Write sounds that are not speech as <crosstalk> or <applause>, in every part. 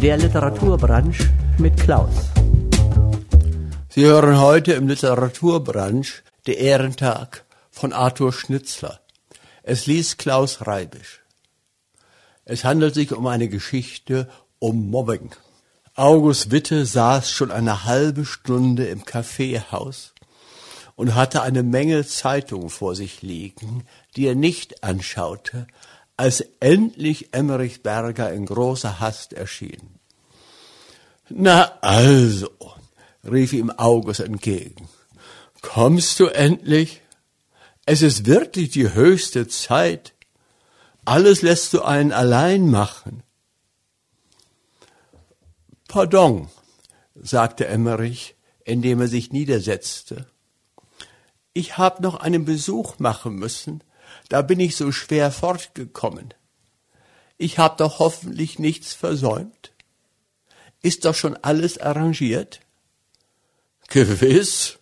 Der Literaturbranche mit Klaus. Sie hören heute im Literaturbranche der Ehrentag von Arthur Schnitzler. Es liest Klaus Reibisch. Es handelt sich um eine Geschichte um Mobbing. August Witte saß schon eine halbe Stunde im Kaffeehaus und hatte eine Menge Zeitungen vor sich liegen, die er nicht anschaute, als endlich Emmerich Berger in großer Hast erschien. Na also, rief ihm August entgegen, kommst du endlich? Es ist wirklich die höchste Zeit. Alles lässt du einen allein machen. Pardon, sagte Emmerich, indem er sich niedersetzte. Ich hab noch einen Besuch machen müssen, da bin ich so schwer fortgekommen. Ich hab doch hoffentlich nichts versäumt. Ist doch schon alles arrangiert? Gewiss,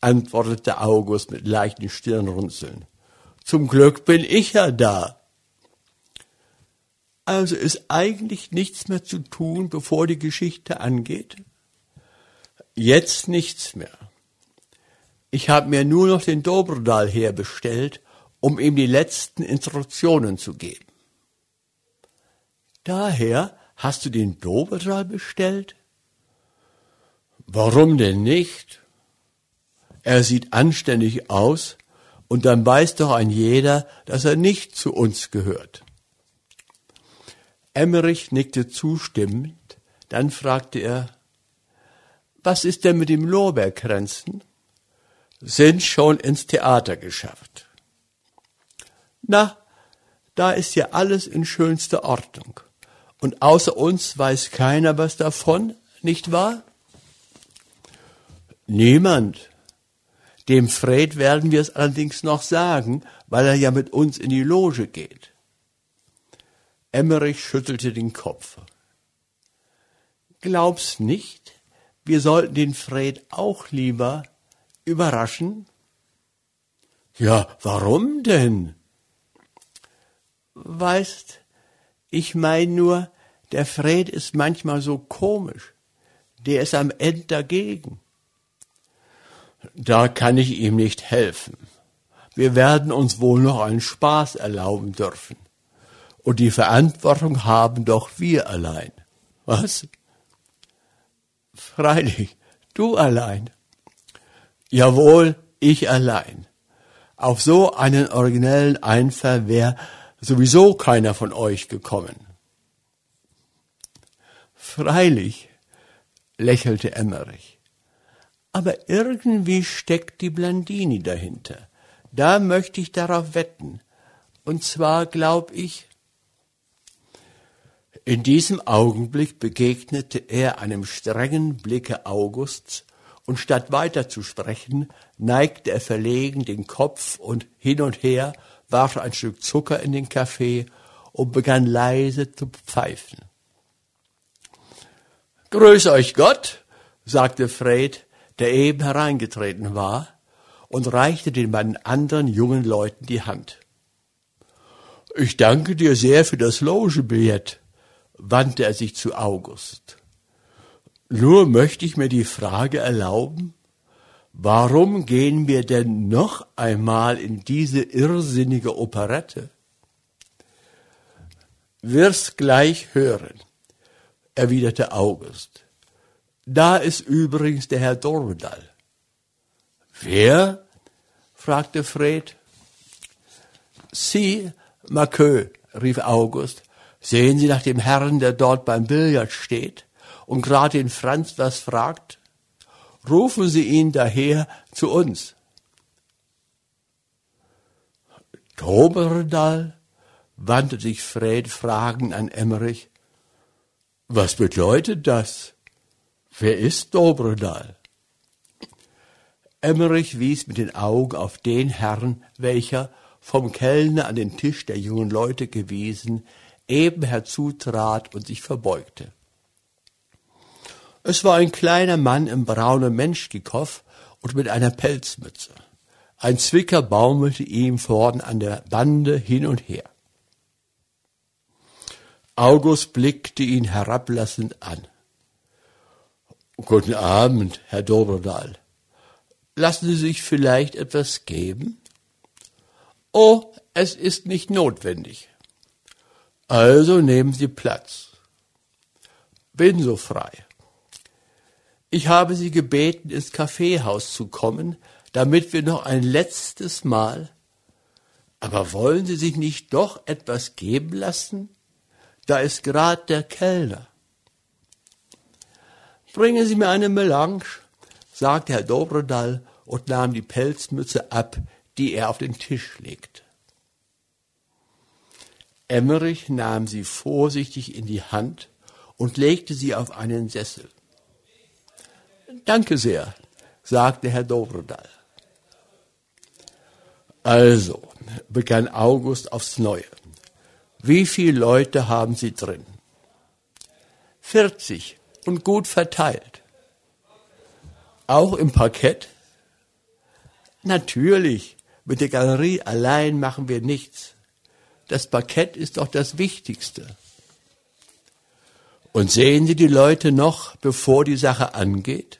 antwortete August mit leichten Stirnrunzeln. Zum Glück bin ich ja da. Also ist eigentlich nichts mehr zu tun, bevor die Geschichte angeht? Jetzt nichts mehr. Ich habe mir nur noch den Dobrodal herbestellt, um ihm die letzten Instruktionen zu geben. Daher hast du den Dobrodal bestellt? Warum denn nicht? Er sieht anständig aus, und dann weiß doch ein jeder, dass er nicht zu uns gehört. Emmerich nickte zustimmend, dann fragte er, was ist denn mit dem Lorbeerkränzen? Sind schon ins Theater geschafft. Na, da ist ja alles in schönster Ordnung. Und außer uns weiß keiner was davon, nicht wahr? Niemand. Dem Fred werden wir es allerdings noch sagen, weil er ja mit uns in die Loge geht. Emmerich schüttelte den Kopf. Glaubst nicht, wir sollten den Fred auch lieber überraschen? Ja, warum denn? Weißt, ich mein nur, der Fred ist manchmal so komisch. Der ist am Ende dagegen. Da kann ich ihm nicht helfen. Wir werden uns wohl noch einen Spaß erlauben dürfen. Und die Verantwortung haben doch wir allein. Was? Freilich, du allein. Jawohl, ich allein. Auf so einen originellen Einfall wäre sowieso keiner von euch gekommen. Freilich, lächelte Emmerich. Aber irgendwie steckt die Blandini dahinter. Da möchte ich darauf wetten. Und zwar glaub ich, in diesem Augenblick begegnete er einem strengen Blicke Augusts, und statt weiter zu sprechen, neigte er verlegen den Kopf und hin und her, warf ein Stück Zucker in den Kaffee und begann leise zu pfeifen. Grüß euch Gott, sagte Fred, der eben hereingetreten war, und reichte den beiden anderen jungen Leuten die Hand. Ich danke dir sehr für das Logebillett, wandte er sich zu August. Nur möchte ich mir die Frage erlauben, warum gehen wir denn noch einmal in diese irrsinnige Operette? Wirst gleich hören, erwiderte August. Da ist übrigens der Herr Dorvedal. Wer? fragte Fred. Sie, Marqueux, rief August, Sehen Sie nach dem Herrn, der dort beim Billard steht und gerade den Franz was fragt? Rufen Sie ihn daher zu uns. Toberdal wandte sich Fred fragend an Emmerich. Was bedeutet das? Wer ist Dobredal? Emmerich wies mit den Augen auf den Herrn, welcher, vom Kellner an den Tisch der jungen Leute gewiesen, eben herzutrat und sich verbeugte. Es war ein kleiner Mann im braunen Menschkikow und mit einer Pelzmütze. Ein Zwicker baumelte ihm vorn an der Bande hin und her. August blickte ihn herablassend an. Guten Abend, Herr Dobrodal. Lassen Sie sich vielleicht etwas geben? Oh, es ist nicht notwendig. Also nehmen Sie Platz. Bin so frei. Ich habe Sie gebeten, ins Kaffeehaus zu kommen, damit wir noch ein letztes Mal. Aber wollen Sie sich nicht doch etwas geben lassen? Da ist grad der Kellner. Bringen Sie mir eine Melange, sagte Herr Dobrodal und nahm die Pelzmütze ab, die er auf den Tisch legte. Emmerich nahm sie vorsichtig in die Hand und legte sie auf einen Sessel. Danke sehr, sagte Herr Dobrodal. Also, begann August aufs Neue. Wie viele Leute haben Sie drin? Vierzig und gut verteilt. Auch im Parkett? Natürlich, mit der Galerie allein machen wir nichts. Das Parkett ist doch das Wichtigste. Und sehen Sie die Leute noch, bevor die Sache angeht?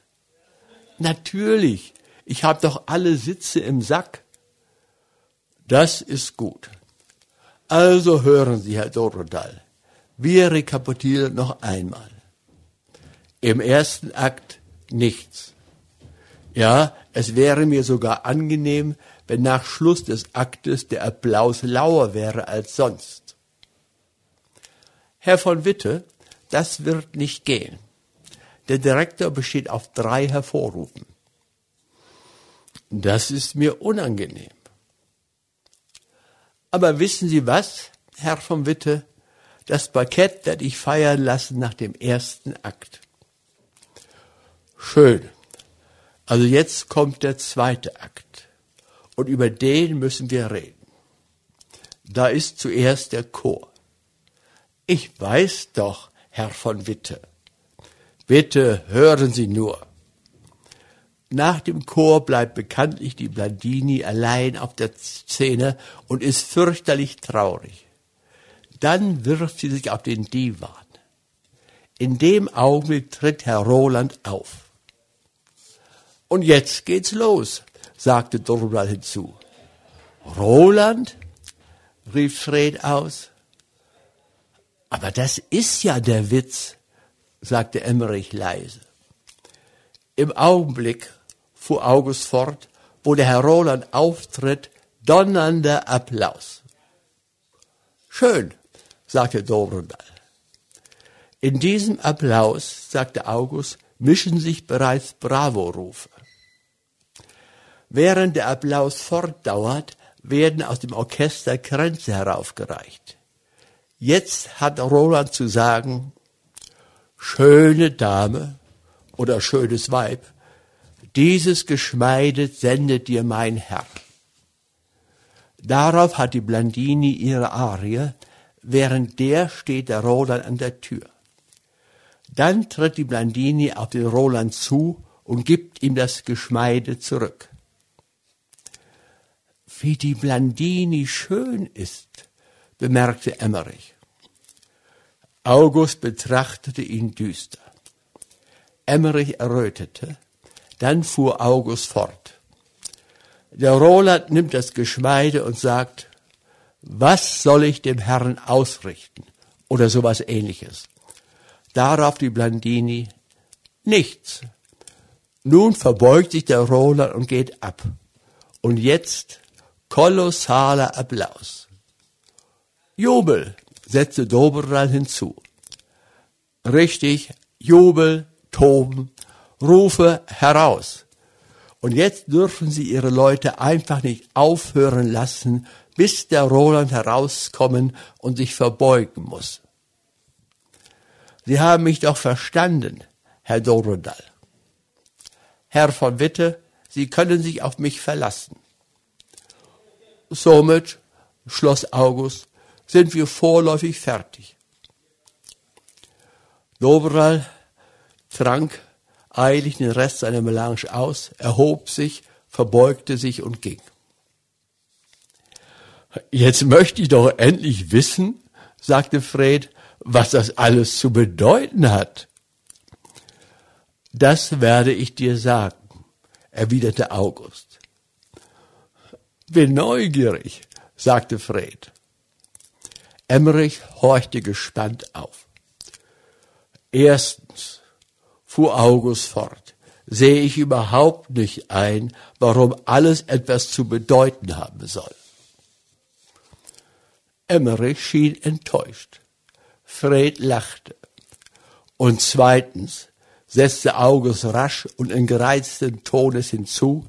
Natürlich, ich habe doch alle Sitze im Sack. Das ist gut. Also hören Sie, Herr Dorodal, wir rekapitulieren noch einmal. Im ersten Akt nichts. Ja, es wäre mir sogar angenehm, wenn nach Schluss des Aktes der Applaus lauer wäre als sonst. Herr von Witte, das wird nicht gehen. Der Direktor besteht auf drei Hervorrufen. Das ist mir unangenehm. Aber wissen Sie was, Herr von Witte? Das Parkett werde ich feiern lassen nach dem ersten Akt. Schön. Also jetzt kommt der zweite Akt. Und über den müssen wir reden. Da ist zuerst der Chor. Ich weiß doch, Herr von Witte. Bitte hören Sie nur. Nach dem Chor bleibt bekanntlich die Blandini allein auf der Szene und ist fürchterlich traurig. Dann wirft sie sich auf den Divan. In dem Augenblick tritt Herr Roland auf. Und jetzt geht's los, sagte Dorval hinzu. Roland? rief Fred aus. Aber das ist ja der Witz, sagte Emmerich leise. Im Augenblick fuhr August fort, wo der Herr Roland auftritt, donnernder Applaus. Schön, sagte Dobrendal. In diesem Applaus, sagte August, mischen sich bereits Bravo-Rufe. Während der Applaus fortdauert, werden aus dem Orchester Kränze heraufgereicht. Jetzt hat Roland zu sagen, schöne Dame oder schönes Weib, dieses Geschmeide sendet dir mein Herr. Darauf hat die Blandini ihre Arie, während der steht der Roland an der Tür. Dann tritt die Blandini auf den Roland zu und gibt ihm das Geschmeide zurück. Wie die Blandini schön ist, bemerkte Emmerich. August betrachtete ihn düster. Emmerich errötete dann fuhr August fort. Der Roland nimmt das Geschmeide und sagt, was soll ich dem Herrn ausrichten? Oder sowas ähnliches. Darauf die Blandini, nichts. Nun verbeugt sich der Roland und geht ab. Und jetzt kolossaler Applaus. Jubel, setzte Doberal hinzu. Richtig, Jubel, Toben, Rufe heraus. Und jetzt dürfen sie ihre Leute einfach nicht aufhören lassen, bis der Roland herauskommen und sich verbeugen muss. Sie haben mich doch verstanden, Herr Dorodal. Herr von Witte, Sie können sich auf mich verlassen. Somit, schloss August, sind wir vorläufig fertig. Dobral trank eilig den Rest seiner Melange aus, erhob sich, verbeugte sich und ging. Jetzt möchte ich doch endlich wissen, sagte Fred, was das alles zu bedeuten hat. Das werde ich dir sagen, erwiderte August. Bin neugierig, sagte Fred. Emmerich horchte gespannt auf. Erstens, fuhr August fort, sehe ich überhaupt nicht ein, warum alles etwas zu bedeuten haben soll. Emmerich schien enttäuscht. Fred lachte. Und zweitens setzte August rasch und in gereizten Tones hinzu,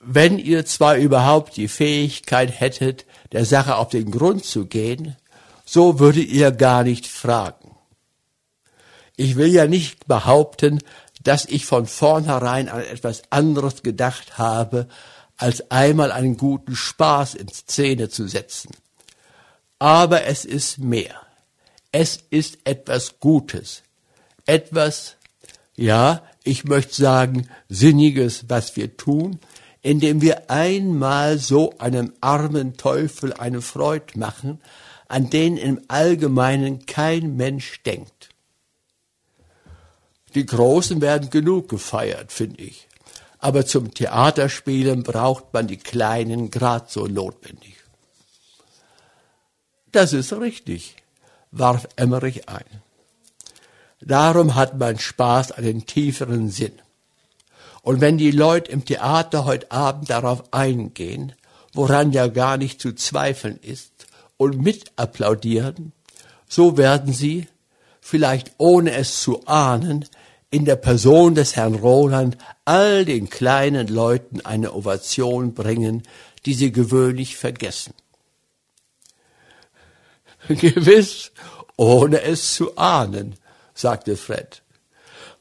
wenn ihr zwar überhaupt die Fähigkeit hättet, der Sache auf den Grund zu gehen, so würdet ihr gar nicht fragen. Ich will ja nicht behaupten, dass ich von vornherein an etwas anderes gedacht habe, als einmal einen guten Spaß in Szene zu setzen. Aber es ist mehr. Es ist etwas Gutes. Etwas, ja, ich möchte sagen, Sinniges, was wir tun, indem wir einmal so einem armen Teufel eine Freude machen, an den im Allgemeinen kein Mensch denkt. Die Großen werden genug gefeiert, finde ich. Aber zum Theaterspielen braucht man die Kleinen grad so notwendig. Das ist richtig, warf Emmerich ein. Darum hat mein Spaß einen tieferen Sinn. Und wenn die Leute im Theater heute Abend darauf eingehen, woran ja gar nicht zu zweifeln ist, und mit applaudieren, so werden sie, vielleicht ohne es zu ahnen, in der Person des Herrn Roland all den kleinen Leuten eine Ovation bringen, die sie gewöhnlich vergessen. <laughs> Gewiss, ohne es zu ahnen, sagte Fred.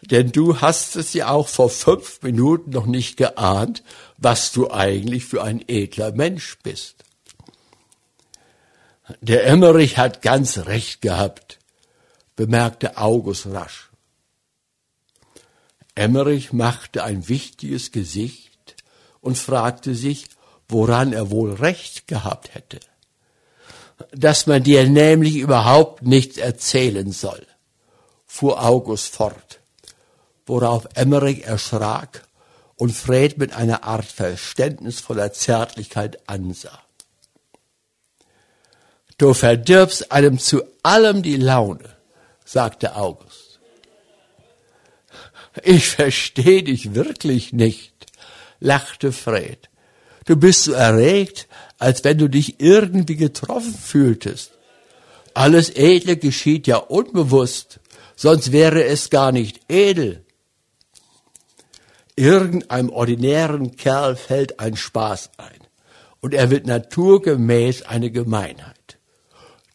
Denn du hast es ja auch vor fünf Minuten noch nicht geahnt, was du eigentlich für ein edler Mensch bist. Der Emmerich hat ganz recht gehabt, bemerkte August rasch. Emmerich machte ein wichtiges Gesicht und fragte sich, woran er wohl recht gehabt hätte dass man dir nämlich überhaupt nichts erzählen soll, fuhr August fort, worauf Emmerich erschrak und Fred mit einer Art verständnisvoller Zärtlichkeit ansah. Du verdirbst einem zu allem die Laune, sagte August. Ich verstehe dich wirklich nicht, lachte Fred. Du bist so erregt, als wenn du dich irgendwie getroffen fühltest. Alles Edle geschieht ja unbewusst, sonst wäre es gar nicht edel. Irgendeinem ordinären Kerl fällt ein Spaß ein und er wird naturgemäß eine Gemeinheit.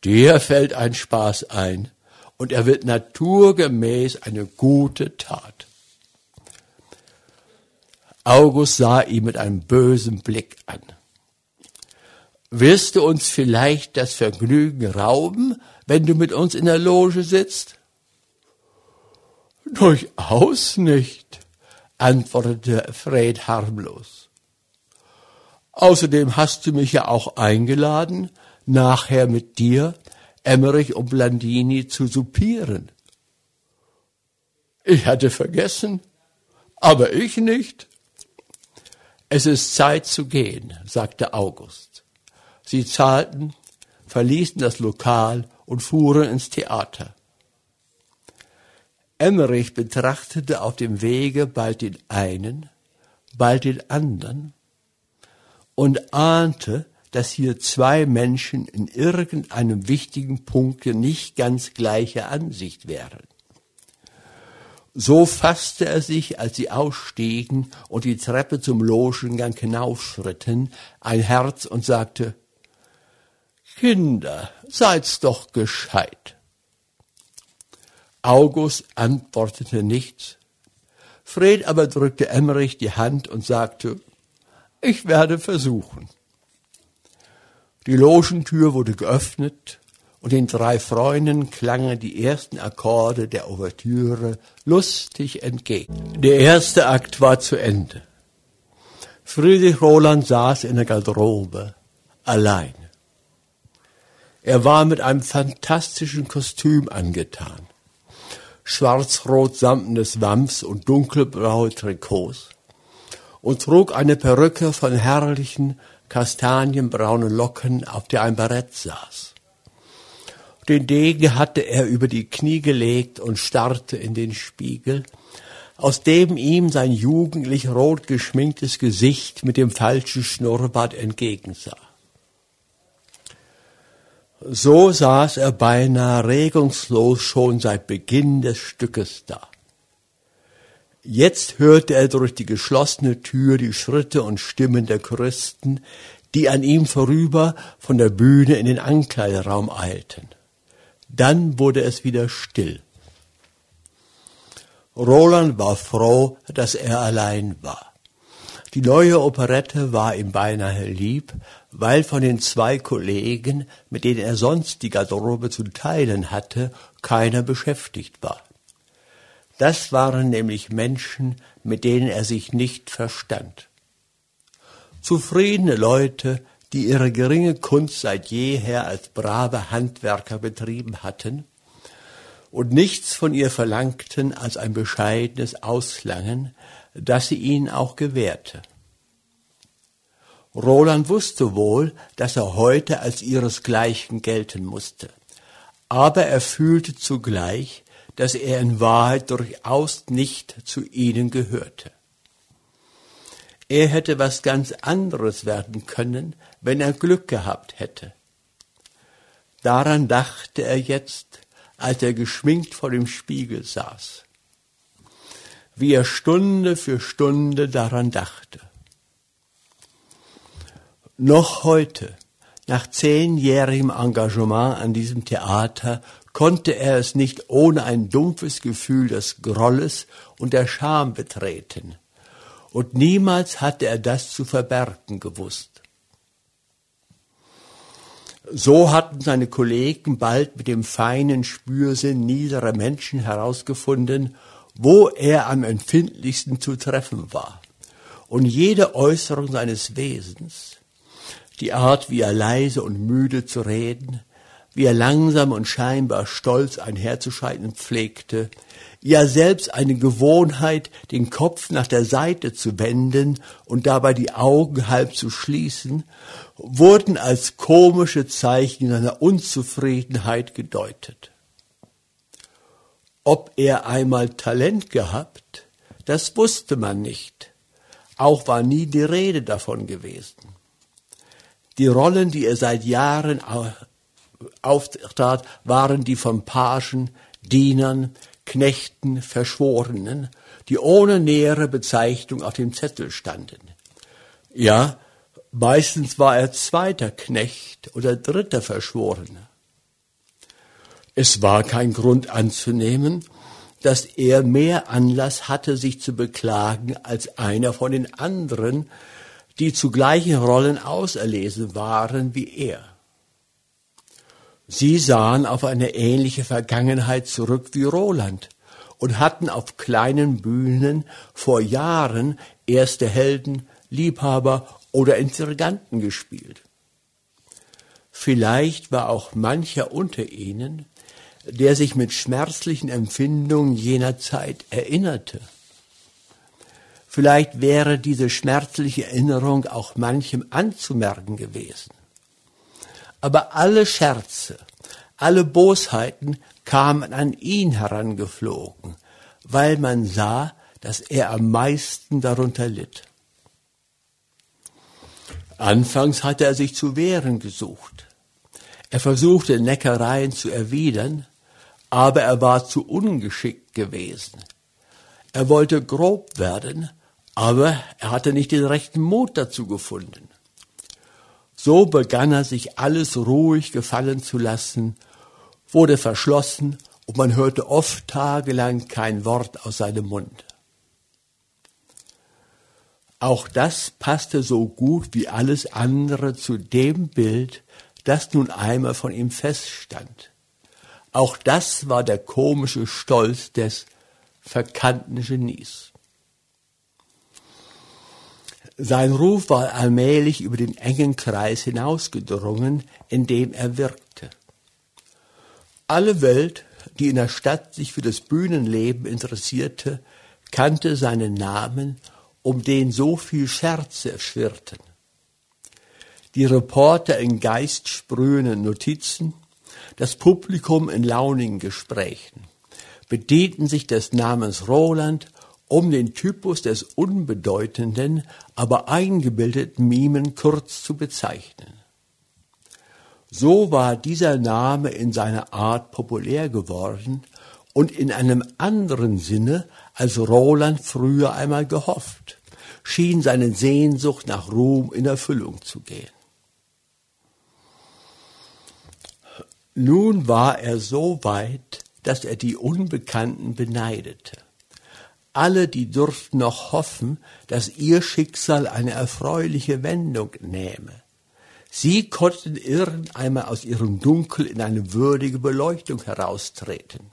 Dir fällt ein Spaß ein und er wird naturgemäß eine gute Tat. August sah ihn mit einem bösen Blick an. Wirst du uns vielleicht das Vergnügen rauben, wenn du mit uns in der Loge sitzt? Durchaus nicht, antwortete Fred harmlos. Außerdem hast du mich ja auch eingeladen, nachher mit dir Emmerich und Blandini zu soupieren. Ich hatte vergessen, aber ich nicht. Es ist Zeit zu gehen, sagte August. Sie zahlten, verließen das Lokal und fuhren ins Theater. Emmerich betrachtete auf dem Wege bald den einen, bald den anderen und ahnte, dass hier zwei Menschen in irgendeinem wichtigen Punkte nicht ganz gleicher Ansicht wären. So fasste er sich, als sie ausstiegen und die Treppe zum Logengang hinaufschritten, ein Herz und sagte, Kinder, seid's doch gescheit. August antwortete nichts. Fred aber drückte Emmerich die Hand und sagte, ich werde versuchen. Die Logentür wurde geöffnet und den drei Freunden klangen die ersten Akkorde der Ouvertüre lustig entgegen. Der erste Akt war zu Ende. Friedrich Roland saß in der Garderobe, allein. Er war mit einem fantastischen Kostüm angetan. Schwarz-rot samtenes Wams und dunkelblaue Trikots und trug eine Perücke von herrlichen kastanienbraunen Locken, auf der ein Barett saß. Den Degen hatte er über die Knie gelegt und starrte in den Spiegel, aus dem ihm sein jugendlich rot geschminktes Gesicht mit dem falschen Schnurrbart entgegensah. So saß er beinahe regungslos schon seit Beginn des Stückes da. Jetzt hörte er durch die geschlossene Tür die Schritte und Stimmen der Christen, die an ihm vorüber von der Bühne in den Ankleideraum eilten. Dann wurde es wieder still. Roland war froh, dass er allein war. Die neue Operette war ihm beinahe lieb, weil von den zwei Kollegen, mit denen er sonst die Garderobe zu teilen hatte, keiner beschäftigt war. Das waren nämlich Menschen, mit denen er sich nicht verstand. Zufriedene Leute, die ihre geringe Kunst seit jeher als brave Handwerker betrieben hatten und nichts von ihr verlangten als ein bescheidenes Auslangen, das sie ihnen auch gewährte. Roland wusste wohl, dass er heute als ihresgleichen gelten musste, aber er fühlte zugleich, dass er in Wahrheit durchaus nicht zu ihnen gehörte. Er hätte was ganz anderes werden können, wenn er Glück gehabt hätte. Daran dachte er jetzt, als er geschminkt vor dem Spiegel saß, wie er Stunde für Stunde daran dachte. Noch heute, nach zehnjährigem Engagement an diesem Theater, konnte er es nicht ohne ein dumpfes Gefühl des Grolles und der Scham betreten. Und niemals hatte er das zu verbergen gewusst. So hatten seine Kollegen bald mit dem feinen Spürsinn niederer Menschen herausgefunden, wo er am empfindlichsten zu treffen war. Und jede Äußerung seines Wesens, die Art, wie er leise und müde zu reden, wie er langsam und scheinbar stolz einherzuschreiten pflegte, ja selbst eine Gewohnheit, den Kopf nach der Seite zu wenden und dabei die Augen halb zu schließen, wurden als komische Zeichen seiner Unzufriedenheit gedeutet. Ob er einmal Talent gehabt, das wusste man nicht. Auch war nie die Rede davon gewesen. Die Rollen, die er seit Jahren auftrat, waren die von Pagen, Dienern, Knechten, Verschworenen, die ohne nähere Bezeichnung auf dem Zettel standen. Ja, meistens war er zweiter Knecht oder dritter Verschworener. Es war kein Grund anzunehmen, dass er mehr Anlass hatte, sich zu beklagen, als einer von den anderen, die zu gleichen Rollen auserlesen waren wie er. Sie sahen auf eine ähnliche Vergangenheit zurück wie Roland und hatten auf kleinen Bühnen vor Jahren erste Helden, Liebhaber oder Intriganten gespielt. Vielleicht war auch mancher unter ihnen, der sich mit schmerzlichen Empfindungen jener Zeit erinnerte. Vielleicht wäre diese schmerzliche Erinnerung auch manchem anzumerken gewesen. Aber alle Scherze, alle Bosheiten kamen an ihn herangeflogen, weil man sah, dass er am meisten darunter litt. Anfangs hatte er sich zu wehren gesucht. Er versuchte Neckereien zu erwidern, aber er war zu ungeschickt gewesen. Er wollte grob werden, aber er hatte nicht den rechten Mut dazu gefunden. So begann er sich alles ruhig gefallen zu lassen, wurde verschlossen und man hörte oft tagelang kein Wort aus seinem Mund. Auch das passte so gut wie alles andere zu dem Bild, das nun einmal von ihm feststand. Auch das war der komische Stolz des verkannten Genies. Sein Ruf war allmählich über den engen Kreis hinausgedrungen, in dem er wirkte. Alle Welt, die in der Stadt sich für das Bühnenleben interessierte, kannte seinen Namen, um den so viel Scherze schwirrten. Die Reporter in geistsprühenden Notizen, das Publikum in launigen Gesprächen bedienten sich des Namens Roland, um den Typus des unbedeutenden, aber eingebildeten Mimen kurz zu bezeichnen. So war dieser Name in seiner Art populär geworden und in einem anderen Sinne, als Roland früher einmal gehofft, schien seine Sehnsucht nach Ruhm in Erfüllung zu gehen. Nun war er so weit, dass er die Unbekannten beneidete. Alle, die durften noch hoffen, dass ihr Schicksal eine erfreuliche Wendung nähme. Sie konnten irgendeinmal aus ihrem Dunkel in eine würdige Beleuchtung heraustreten.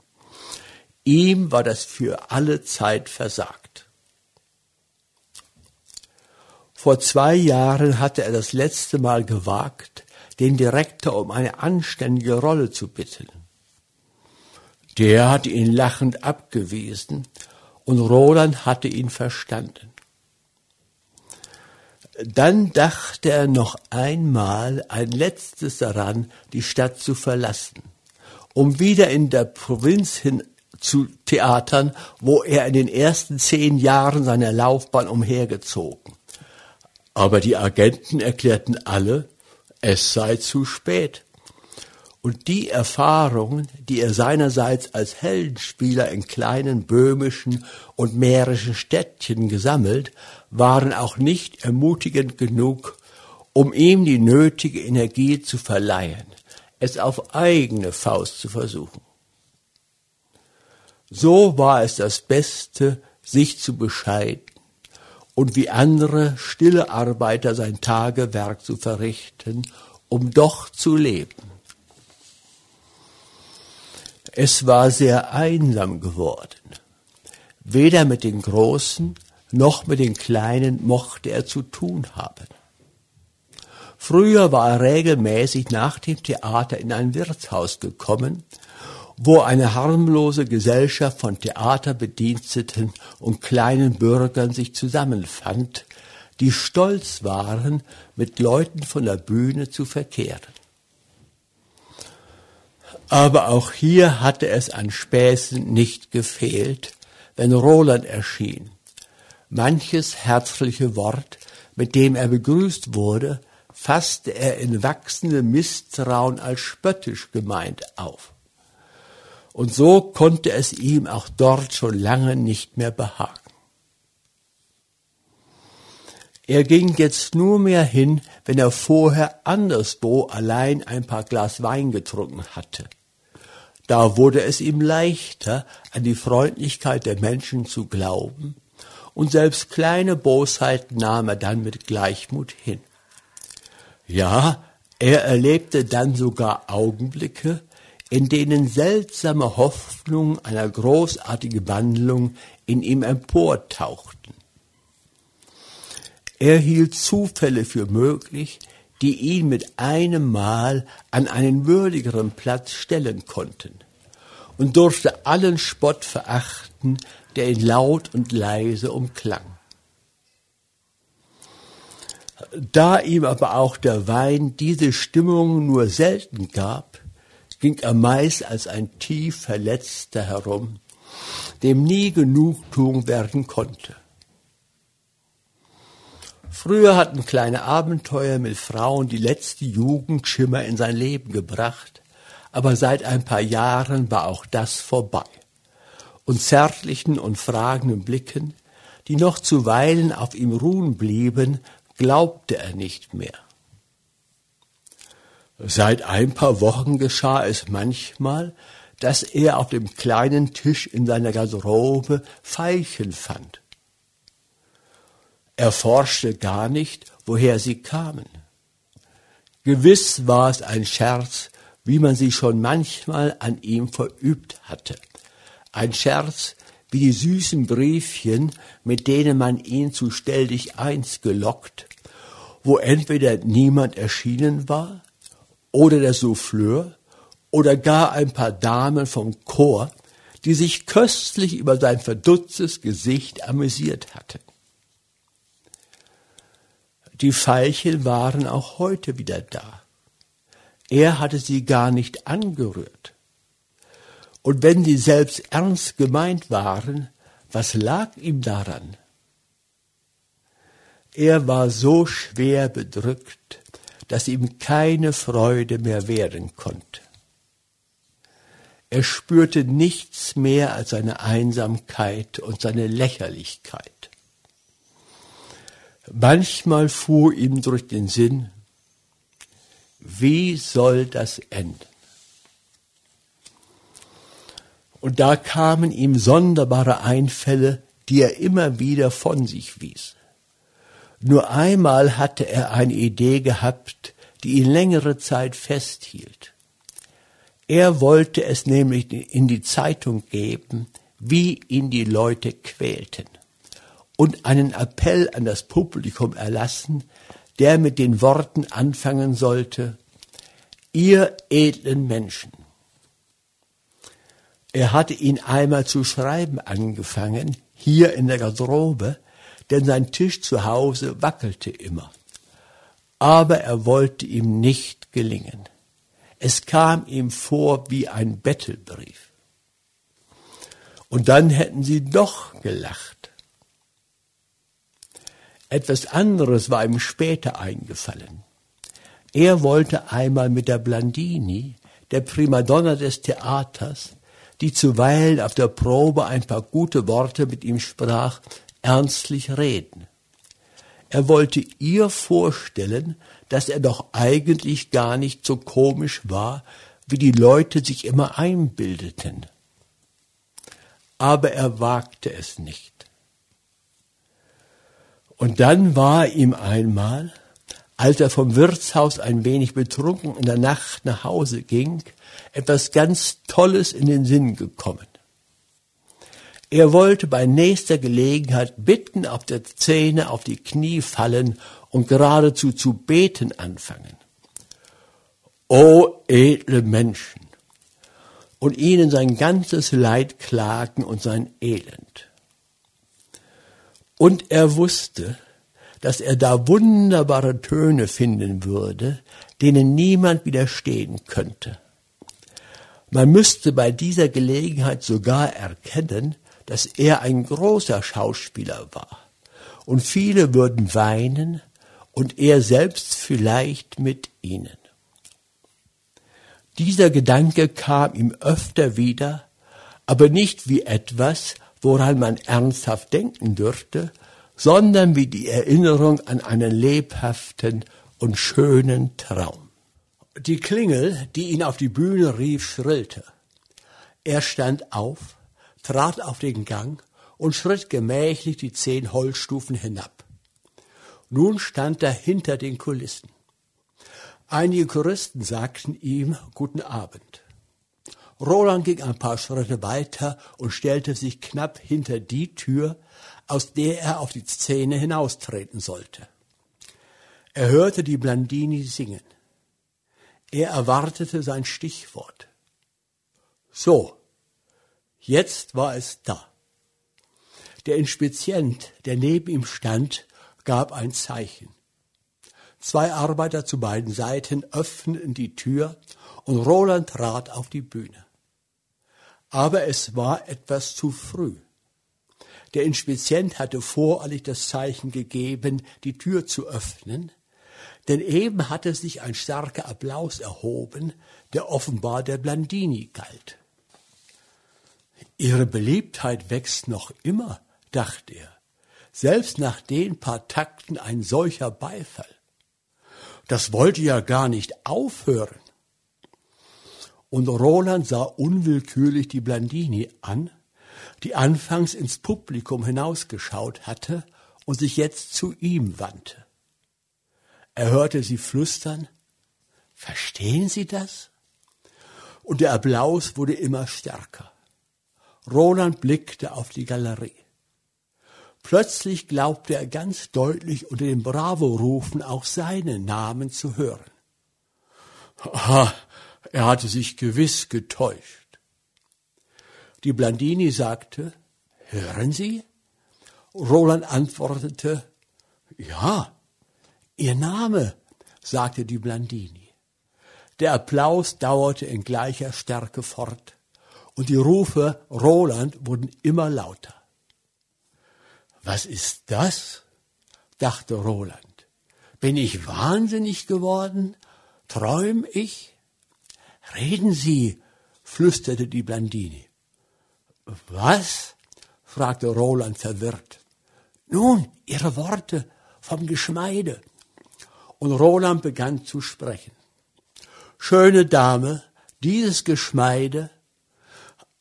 Ihm war das für alle Zeit versagt. Vor zwei Jahren hatte er das letzte Mal gewagt, den Direktor um eine anständige Rolle zu bitten. Der hatte ihn lachend abgewiesen und Roland hatte ihn verstanden. Dann dachte er noch einmal ein letztes daran, die Stadt zu verlassen, um wieder in der Provinz hin zu Theatern, wo er in den ersten zehn Jahren seiner Laufbahn umhergezogen. Aber die Agenten erklärten alle, es sei zu spät. Und die Erfahrungen, die er seinerseits als Heldenspieler in kleinen böhmischen und mährischen Städtchen gesammelt, waren auch nicht ermutigend genug, um ihm die nötige Energie zu verleihen, es auf eigene Faust zu versuchen. So war es das Beste, sich zu bescheiden und wie andere stille Arbeiter sein Tagewerk zu verrichten, um doch zu leben. Es war sehr einsam geworden. Weder mit den Großen noch mit den Kleinen mochte er zu tun haben. Früher war er regelmäßig nach dem Theater in ein Wirtshaus gekommen, wo eine harmlose Gesellschaft von Theaterbediensteten und kleinen Bürgern sich zusammenfand, die stolz waren, mit Leuten von der Bühne zu verkehren. Aber auch hier hatte es an Späßen nicht gefehlt, wenn Roland erschien. Manches herzliche Wort, mit dem er begrüßt wurde, fasste er in wachsendem Misstrauen als spöttisch gemeint auf. Und so konnte es ihm auch dort schon lange nicht mehr behagen. Er ging jetzt nur mehr hin, wenn er vorher anderswo allein ein paar Glas Wein getrunken hatte. Da wurde es ihm leichter, an die Freundlichkeit der Menschen zu glauben, und selbst kleine Bosheiten nahm er dann mit Gleichmut hin. Ja, er erlebte dann sogar Augenblicke, in denen seltsame Hoffnungen einer großartigen Wandlung in ihm emportauchten. Er hielt Zufälle für möglich, die ihn mit einem Mal an einen würdigeren Platz stellen konnten und durfte allen Spott verachten, der ihn laut und leise umklang. Da ihm aber auch der Wein diese Stimmung nur selten gab, ging er meist als ein tief Verletzter herum, dem nie Genugtuung werden konnte. Früher hatten kleine Abenteuer mit Frauen die letzte Jugendschimmer in sein Leben gebracht, aber seit ein paar Jahren war auch das vorbei. Und zärtlichen und fragenden Blicken, die noch zuweilen auf ihm ruhen blieben, glaubte er nicht mehr. Seit ein paar Wochen geschah es manchmal, dass er auf dem kleinen Tisch in seiner Garderobe Veilchen fand. Er forschte gar nicht, woher sie kamen. Gewiss war es ein Scherz, wie man sie schon manchmal an ihm verübt hatte. Ein Scherz, wie die süßen Briefchen, mit denen man ihn zu Stell dich eins gelockt, wo entweder niemand erschienen war, oder der Souffleur, oder gar ein paar Damen vom Chor, die sich köstlich über sein verdutztes Gesicht amüsiert hatten. Die Veilchen waren auch heute wieder da. Er hatte sie gar nicht angerührt. Und wenn sie selbst ernst gemeint waren, was lag ihm daran? Er war so schwer bedrückt, dass ihm keine Freude mehr werden konnte. Er spürte nichts mehr als seine Einsamkeit und seine Lächerlichkeit. Manchmal fuhr ihm durch den Sinn, wie soll das enden? Und da kamen ihm sonderbare Einfälle, die er immer wieder von sich wies. Nur einmal hatte er eine Idee gehabt, die ihn längere Zeit festhielt. Er wollte es nämlich in die Zeitung geben, wie ihn die Leute quälten und einen Appell an das Publikum erlassen, der mit den Worten anfangen sollte, ihr edlen Menschen. Er hatte ihn einmal zu schreiben angefangen, hier in der Garderobe, denn sein Tisch zu Hause wackelte immer. Aber er wollte ihm nicht gelingen. Es kam ihm vor wie ein Bettelbrief. Und dann hätten sie doch gelacht. Etwas anderes war ihm später eingefallen. Er wollte einmal mit der Blandini, der Primadonna des Theaters, die zuweilen auf der Probe ein paar gute Worte mit ihm sprach, ernstlich reden. Er wollte ihr vorstellen, dass er doch eigentlich gar nicht so komisch war, wie die Leute sich immer einbildeten. Aber er wagte es nicht. Und dann war ihm einmal, als er vom Wirtshaus ein wenig betrunken in der Nacht nach Hause ging, etwas ganz Tolles in den Sinn gekommen. Er wollte bei nächster Gelegenheit bitten auf der Szene auf die Knie fallen und geradezu zu beten anfangen. O edle Menschen! Und ihnen sein ganzes Leid klagen und sein Elend. Und er wusste, dass er da wunderbare Töne finden würde, denen niemand widerstehen könnte. Man müsste bei dieser Gelegenheit sogar erkennen, dass er ein großer Schauspieler war. Und viele würden weinen und er selbst vielleicht mit ihnen. Dieser Gedanke kam ihm öfter wieder, aber nicht wie etwas, woran man ernsthaft denken dürfte, sondern wie die Erinnerung an einen lebhaften und schönen Traum. Die Klingel, die ihn auf die Bühne rief, schrillte. Er stand auf, trat auf den Gang und schritt gemächlich die zehn Holzstufen hinab. Nun stand er hinter den Kulissen. Einige Choristen sagten ihm Guten Abend. Roland ging ein paar Schritte weiter und stellte sich knapp hinter die Tür, aus der er auf die Szene hinaustreten sollte. Er hörte die Blandini singen. Er erwartete sein Stichwort. So, jetzt war es da. Der Inspizient, der neben ihm stand, gab ein Zeichen. Zwei Arbeiter zu beiden Seiten öffneten die Tür und Roland trat auf die Bühne. Aber es war etwas zu früh. Der Inspizient hatte voreilig das Zeichen gegeben, die Tür zu öffnen, denn eben hatte sich ein starker Applaus erhoben, der offenbar der Blandini galt. Ihre Beliebtheit wächst noch immer, dachte er, selbst nach den paar Takten ein solcher Beifall. Das wollte ja gar nicht aufhören. Und Roland sah unwillkürlich die Blandini an, die anfangs ins Publikum hinausgeschaut hatte und sich jetzt zu ihm wandte. Er hörte sie flüstern, Verstehen Sie das? Und der Applaus wurde immer stärker. Roland blickte auf die Galerie. Plötzlich glaubte er ganz deutlich unter den Bravo-Rufen auch seinen Namen zu hören. Ah, er hatte sich gewiss getäuscht. Die Blandini sagte, hören Sie? Roland antwortete, ja, Ihr Name, sagte die Blandini. Der Applaus dauerte in gleicher Stärke fort, und die Rufe Roland wurden immer lauter. Was ist das? dachte Roland. Bin ich wahnsinnig geworden? Träum ich? Reden Sie, flüsterte die Blandini. Was? fragte Roland verwirrt. Nun, Ihre Worte vom Geschmeide. Und Roland begann zu sprechen. Schöne Dame, dieses Geschmeide,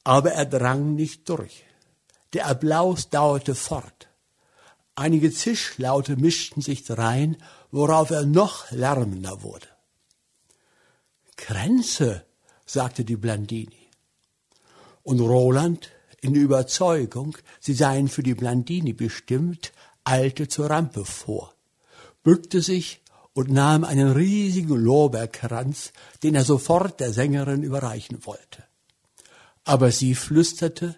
aber er drang nicht durch. Der Applaus dauerte fort. Einige Zischlaute mischten sich drein, worauf er noch lärmender wurde. Grenze, sagte die Blandini. Und Roland, in der Überzeugung, sie seien für die Blandini bestimmt, eilte zur Rampe vor, bückte sich und nahm einen riesigen Lorbeerkranz, den er sofort der Sängerin überreichen wollte. Aber sie flüsterte,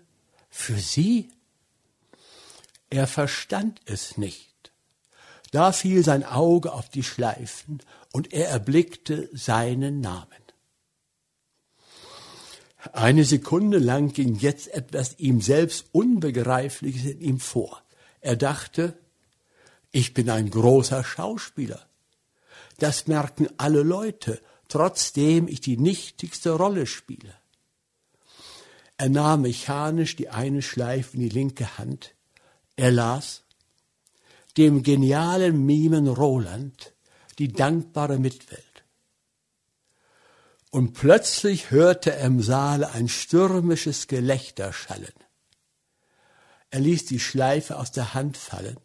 für sie? Er verstand es nicht. Da fiel sein Auge auf die Schleifen und er erblickte seinen Namen. Eine Sekunde lang ging jetzt etwas ihm selbst Unbegreifliches in ihm vor. Er dachte, ich bin ein großer Schauspieler. Das merken alle Leute, trotzdem ich die nichtigste Rolle spiele. Er nahm mechanisch die eine Schleife in die linke Hand. Er las dem genialen Mimen Roland die dankbare Mitwelt. Und plötzlich hörte er im Saale ein stürmisches Gelächter schallen. Er ließ die Schleife aus der Hand fallen.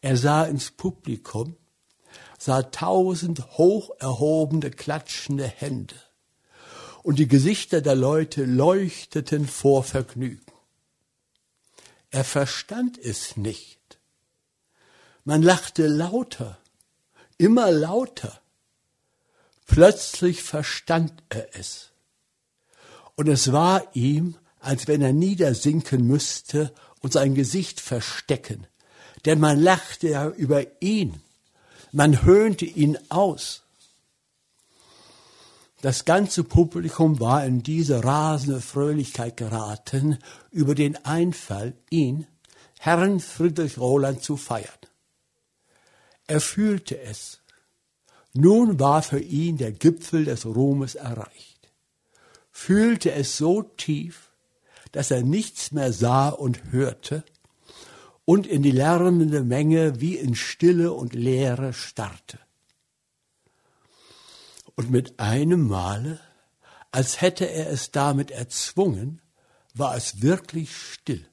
Er sah ins Publikum, sah tausend hoch erhobene, klatschende Hände. Und die Gesichter der Leute leuchteten vor Vergnügen. Er verstand es nicht. Man lachte lauter, immer lauter. Plötzlich verstand er es. Und es war ihm, als wenn er niedersinken müsste und sein Gesicht verstecken. Denn man lachte ja über ihn. Man höhnte ihn aus. Das ganze Publikum war in diese rasende Fröhlichkeit geraten über den Einfall, ihn, Herrn Friedrich Roland, zu feiern. Er fühlte es. Nun war für ihn der Gipfel des Ruhmes erreicht. Fühlte es so tief, dass er nichts mehr sah und hörte und in die lärmende Menge wie in Stille und Leere starrte. Und mit einem Male, als hätte er es damit erzwungen, war es wirklich still.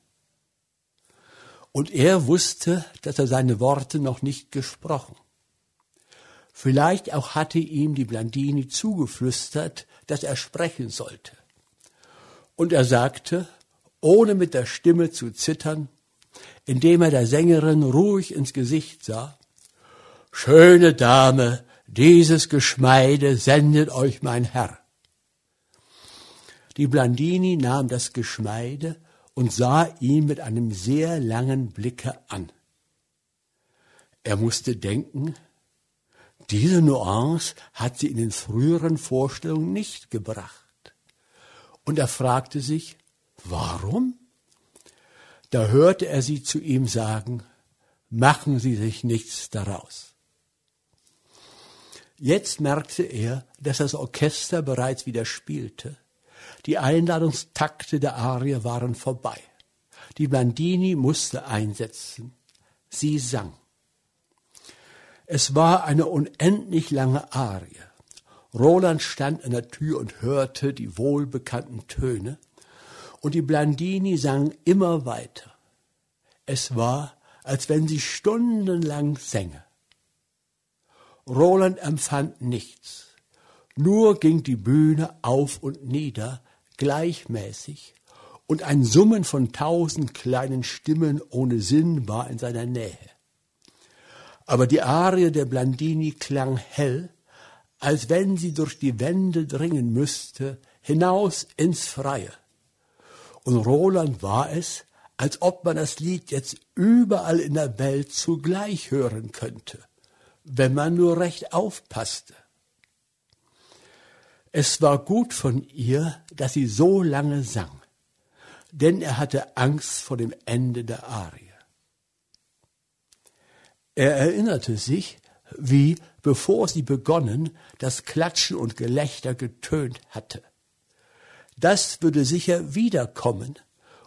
Und er wusste, dass er seine Worte noch nicht gesprochen. Vielleicht auch hatte ihm die Blandini zugeflüstert, dass er sprechen sollte. Und er sagte, ohne mit der Stimme zu zittern, indem er der Sängerin ruhig ins Gesicht sah, Schöne Dame, dieses Geschmeide sendet euch mein Herr. Die Blandini nahm das Geschmeide und sah ihn mit einem sehr langen Blicke an. Er musste denken, diese Nuance hat sie in den früheren Vorstellungen nicht gebracht. Und er fragte sich, warum? Da hörte er sie zu ihm sagen, machen Sie sich nichts daraus. Jetzt merkte er, dass das Orchester bereits wieder spielte. Die Einladungstakte der Arie waren vorbei. Die Blandini musste einsetzen. Sie sang. Es war eine unendlich lange Arie. Roland stand an der Tür und hörte die wohlbekannten Töne, und die Blandini sang immer weiter. Es war, als wenn sie stundenlang sänge. Roland empfand nichts. Nur ging die Bühne auf und nieder, gleichmäßig, und ein Summen von tausend kleinen Stimmen ohne Sinn war in seiner Nähe. Aber die Arie der Blandini klang hell, als wenn sie durch die Wände dringen müsste, hinaus ins Freie. Und Roland war es, als ob man das Lied jetzt überall in der Welt zugleich hören könnte, wenn man nur recht aufpasste. Es war gut von ihr, dass sie so lange sang, denn er hatte Angst vor dem Ende der Arie. Er erinnerte sich, wie, bevor sie begonnen, das Klatschen und Gelächter getönt hatte. Das würde sicher wiederkommen,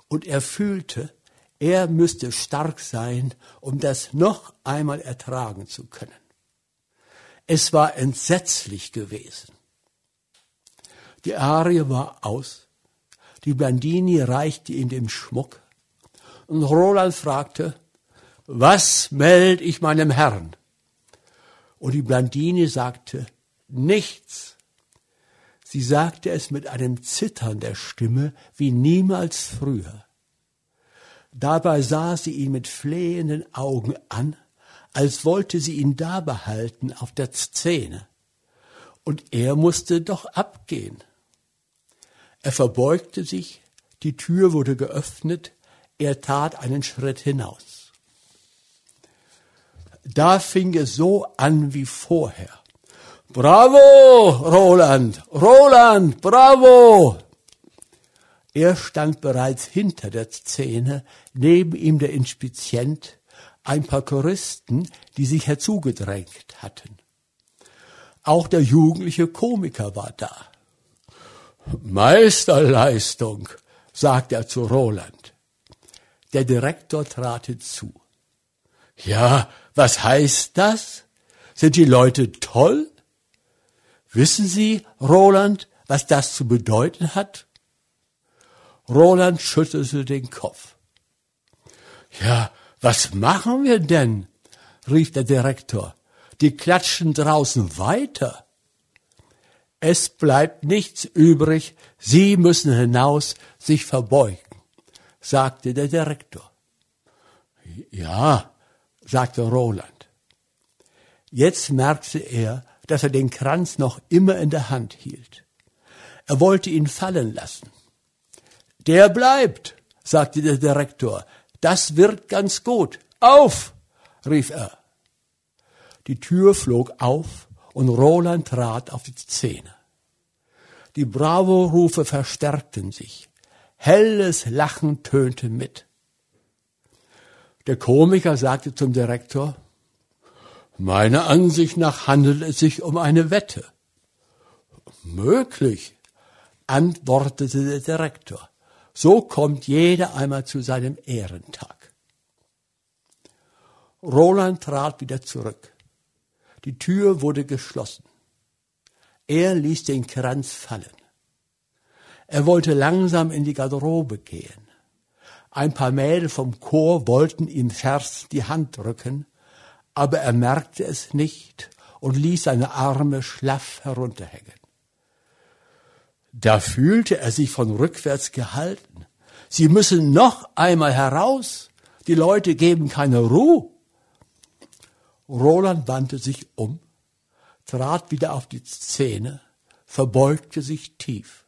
und er fühlte, er müsste stark sein, um das noch einmal ertragen zu können. Es war entsetzlich gewesen. Die Arie war aus, die Blandini reichte ihm den Schmuck, und Roland fragte, was meld ich meinem Herrn? Und die Blandini sagte, nichts. Sie sagte es mit einem Zittern der Stimme wie niemals früher. Dabei sah sie ihn mit flehenden Augen an, als wollte sie ihn da behalten auf der Szene. Und er musste doch abgehen. Er verbeugte sich, die Tür wurde geöffnet, er tat einen Schritt hinaus. Da fing es so an wie vorher. Bravo, Roland, Roland, bravo! Er stand bereits hinter der Szene, neben ihm der Inspizient, ein paar Choristen, die sich herzugedrängt hatten. Auch der jugendliche Komiker war da. Meisterleistung, sagte er zu Roland. Der Direktor trat hinzu. Ja, was heißt das? Sind die Leute toll? Wissen Sie, Roland, was das zu bedeuten hat? Roland schüttelte den Kopf. Ja, was machen wir denn? rief der Direktor. Die klatschen draußen weiter. Es bleibt nichts übrig, Sie müssen hinaus sich verbeugen, sagte der Direktor. Ja, sagte Roland. Jetzt merkte er, dass er den Kranz noch immer in der Hand hielt. Er wollte ihn fallen lassen. Der bleibt, sagte der Direktor. Das wird ganz gut. Auf! rief er. Die Tür flog auf und Roland trat auf die Szene. Die Bravo-Rufe verstärkten sich. Helles Lachen tönte mit. Der Komiker sagte zum Direktor, Meiner Ansicht nach handelt es sich um eine Wette. Möglich, antwortete der Direktor. So kommt jeder einmal zu seinem Ehrentag. Roland trat wieder zurück. Die Tür wurde geschlossen. Er ließ den Kranz fallen. Er wollte langsam in die Garderobe gehen. Ein paar Mädel vom Chor wollten ihm fest die Hand drücken, aber er merkte es nicht und ließ seine Arme schlaff herunterhängen. Da fühlte er sich von rückwärts gehalten. Sie müssen noch einmal heraus. Die Leute geben keine Ruhe. Roland wandte sich um, trat wieder auf die Szene, verbeugte sich tief.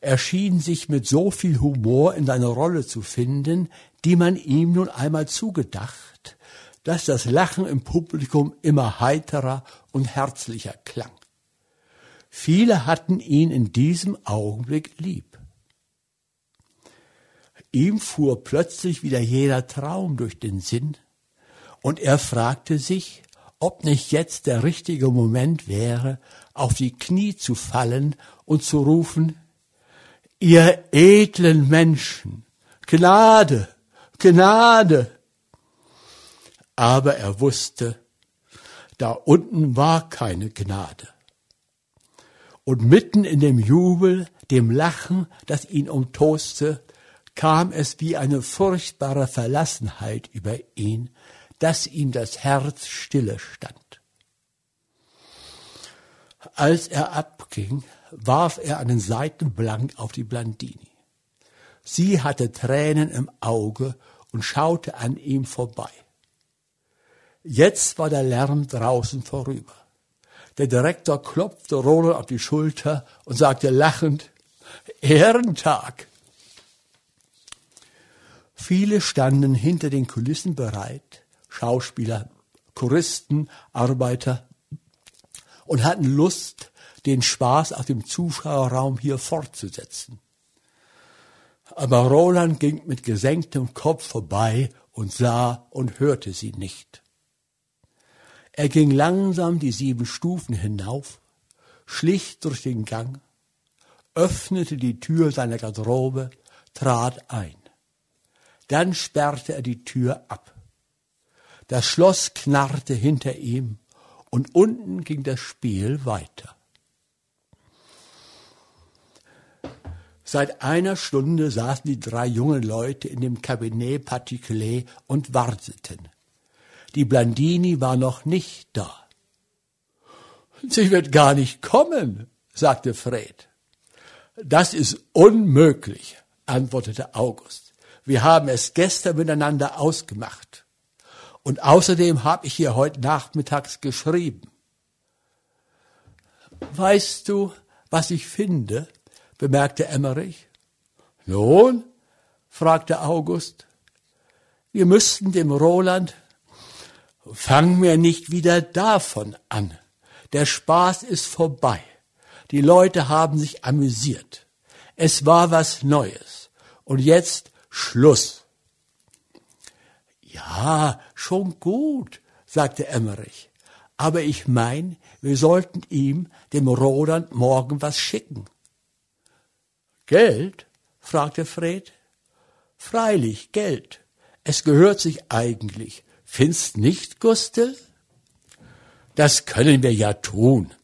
Er schien sich mit so viel Humor in seine Rolle zu finden, die man ihm nun einmal zugedacht, dass das Lachen im Publikum immer heiterer und herzlicher klang. Viele hatten ihn in diesem Augenblick lieb. Ihm fuhr plötzlich wieder jeder Traum durch den Sinn, und er fragte sich, ob nicht jetzt der richtige Moment wäre, auf die Knie zu fallen und zu rufen, ihr edlen Menschen, Gnade, Gnade. Aber er wusste, da unten war keine Gnade. Und mitten in dem Jubel, dem Lachen, das ihn umtoste, kam es wie eine furchtbare Verlassenheit über ihn, dass ihm das Herz stille stand. Als er abging, warf er einen Seitenblank auf die Blandini. Sie hatte Tränen im Auge und schaute an ihm vorbei. Jetzt war der Lärm draußen vorüber. Der Direktor klopfte Roland auf die Schulter und sagte lachend, Ehrentag. Viele standen hinter den Kulissen bereit, Schauspieler, Choristen, Arbeiter, und hatten Lust, den Spaß auf dem Zuschauerraum hier fortzusetzen. Aber Roland ging mit gesenktem Kopf vorbei und sah und hörte sie nicht. Er ging langsam die sieben Stufen hinauf, schlich durch den Gang, öffnete die Tür seiner Garderobe, trat ein. Dann sperrte er die Tür ab. Das Schloss knarrte hinter ihm und unten ging das Spiel weiter. Seit einer Stunde saßen die drei jungen Leute in dem Cabinet Particulier und warteten. Die Blandini war noch nicht da. Sie wird gar nicht kommen, sagte Fred. Das ist unmöglich, antwortete August. Wir haben es gestern miteinander ausgemacht. Und außerdem habe ich ihr heute nachmittags geschrieben. Weißt du, was ich finde? bemerkte Emmerich. Nun? fragte August. Wir müssten dem Roland Fang mir nicht wieder davon an. Der Spaß ist vorbei. Die Leute haben sich amüsiert. Es war was Neues. Und jetzt Schluss. Ja, schon gut, sagte Emmerich. Aber ich mein, wir sollten ihm, dem Roland, morgen was schicken. Geld? fragte Fred. Freilich, Geld. Es gehört sich eigentlich. Findest nicht, Gustl? Das können wir ja tun,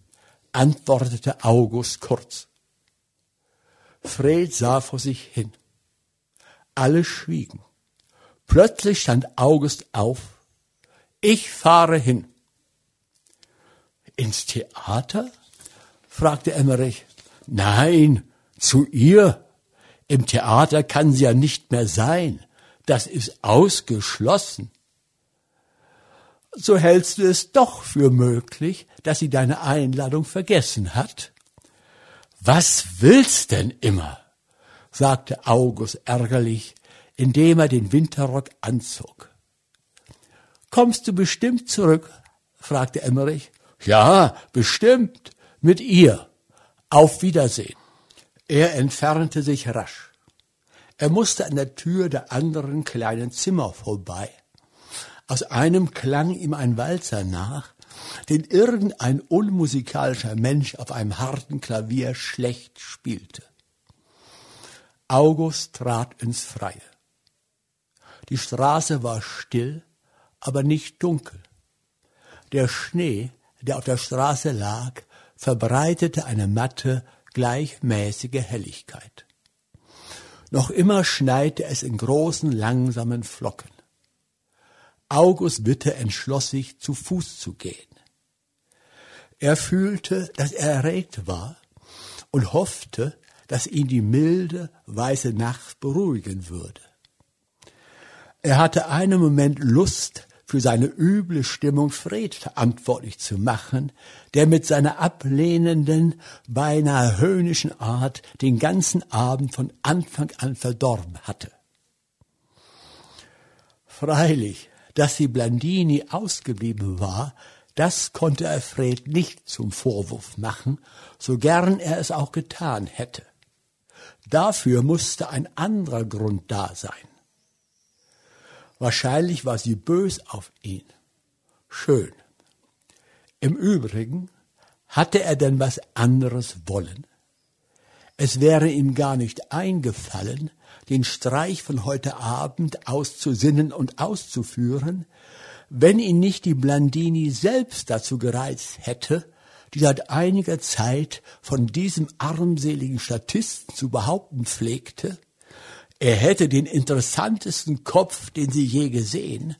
antwortete August kurz. Fred sah vor sich hin. Alle schwiegen. Plötzlich stand August auf. Ich fahre hin. Ins Theater? fragte Emmerich. Nein, zu ihr. Im Theater kann sie ja nicht mehr sein. Das ist ausgeschlossen. So hältst du es doch für möglich, dass sie deine Einladung vergessen hat? Was willst denn immer? sagte August ärgerlich, indem er den Winterrock anzog. Kommst du bestimmt zurück? fragte Emmerich. Ja, bestimmt, mit ihr. Auf Wiedersehen. Er entfernte sich rasch. Er musste an der Tür der anderen kleinen Zimmer vorbei. Aus einem klang ihm ein Walzer nach, den irgendein unmusikalischer Mensch auf einem harten Klavier schlecht spielte. August trat ins Freie. Die Straße war still, aber nicht dunkel. Der Schnee, der auf der Straße lag, verbreitete eine matte, gleichmäßige Helligkeit. Noch immer schneite es in großen, langsamen Flocken. August Witte entschloss sich, zu Fuß zu gehen. Er fühlte, dass er erregt war und hoffte, dass ihn die milde, weiße Nacht beruhigen würde. Er hatte einen Moment Lust, für seine üble Stimmung Fred verantwortlich zu machen, der mit seiner ablehnenden, beinahe höhnischen Art den ganzen Abend von Anfang an verdorben hatte. Freilich, dass die Blandini ausgeblieben war, das konnte er Fred nicht zum Vorwurf machen, so gern er es auch getan hätte. Dafür musste ein anderer Grund da sein. Wahrscheinlich war sie bös auf ihn. Schön. Im Übrigen hatte er denn was anderes wollen. Es wäre ihm gar nicht eingefallen, den Streich von heute Abend auszusinnen und auszuführen, wenn ihn nicht die Blandini selbst dazu gereizt hätte, die seit einiger Zeit von diesem armseligen Statisten zu behaupten pflegte, er hätte den interessantesten Kopf, den sie je gesehen,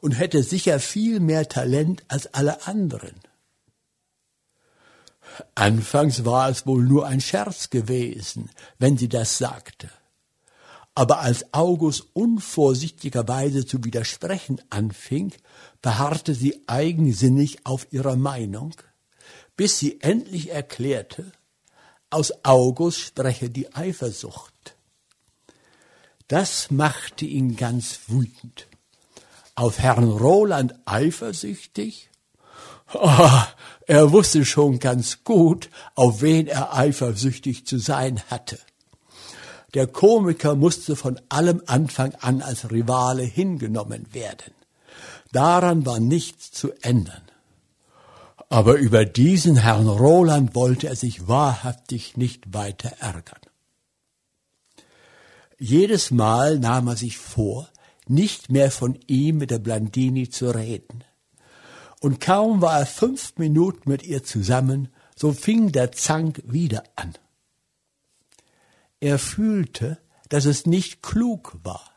und hätte sicher viel mehr Talent als alle anderen. Anfangs war es wohl nur ein Scherz gewesen, wenn sie das sagte. aber als August unvorsichtigerweise zu widersprechen anfing, beharrte sie eigensinnig auf ihrer Meinung, bis sie endlich erklärte, aus August spreche die Eifersucht. Das machte ihn ganz wütend. Auf Herrn Roland eifersüchtig? Oh, er wusste schon ganz gut, auf wen er eifersüchtig zu sein hatte. Der Komiker musste von allem Anfang an als Rivale hingenommen werden. Daran war nichts zu ändern. Aber über diesen Herrn Roland wollte er sich wahrhaftig nicht weiter ärgern. Jedes Mal nahm er sich vor, nicht mehr von ihm mit der Blandini zu reden. Und kaum war er fünf Minuten mit ihr zusammen, so fing der Zank wieder an. Er fühlte, dass es nicht klug war.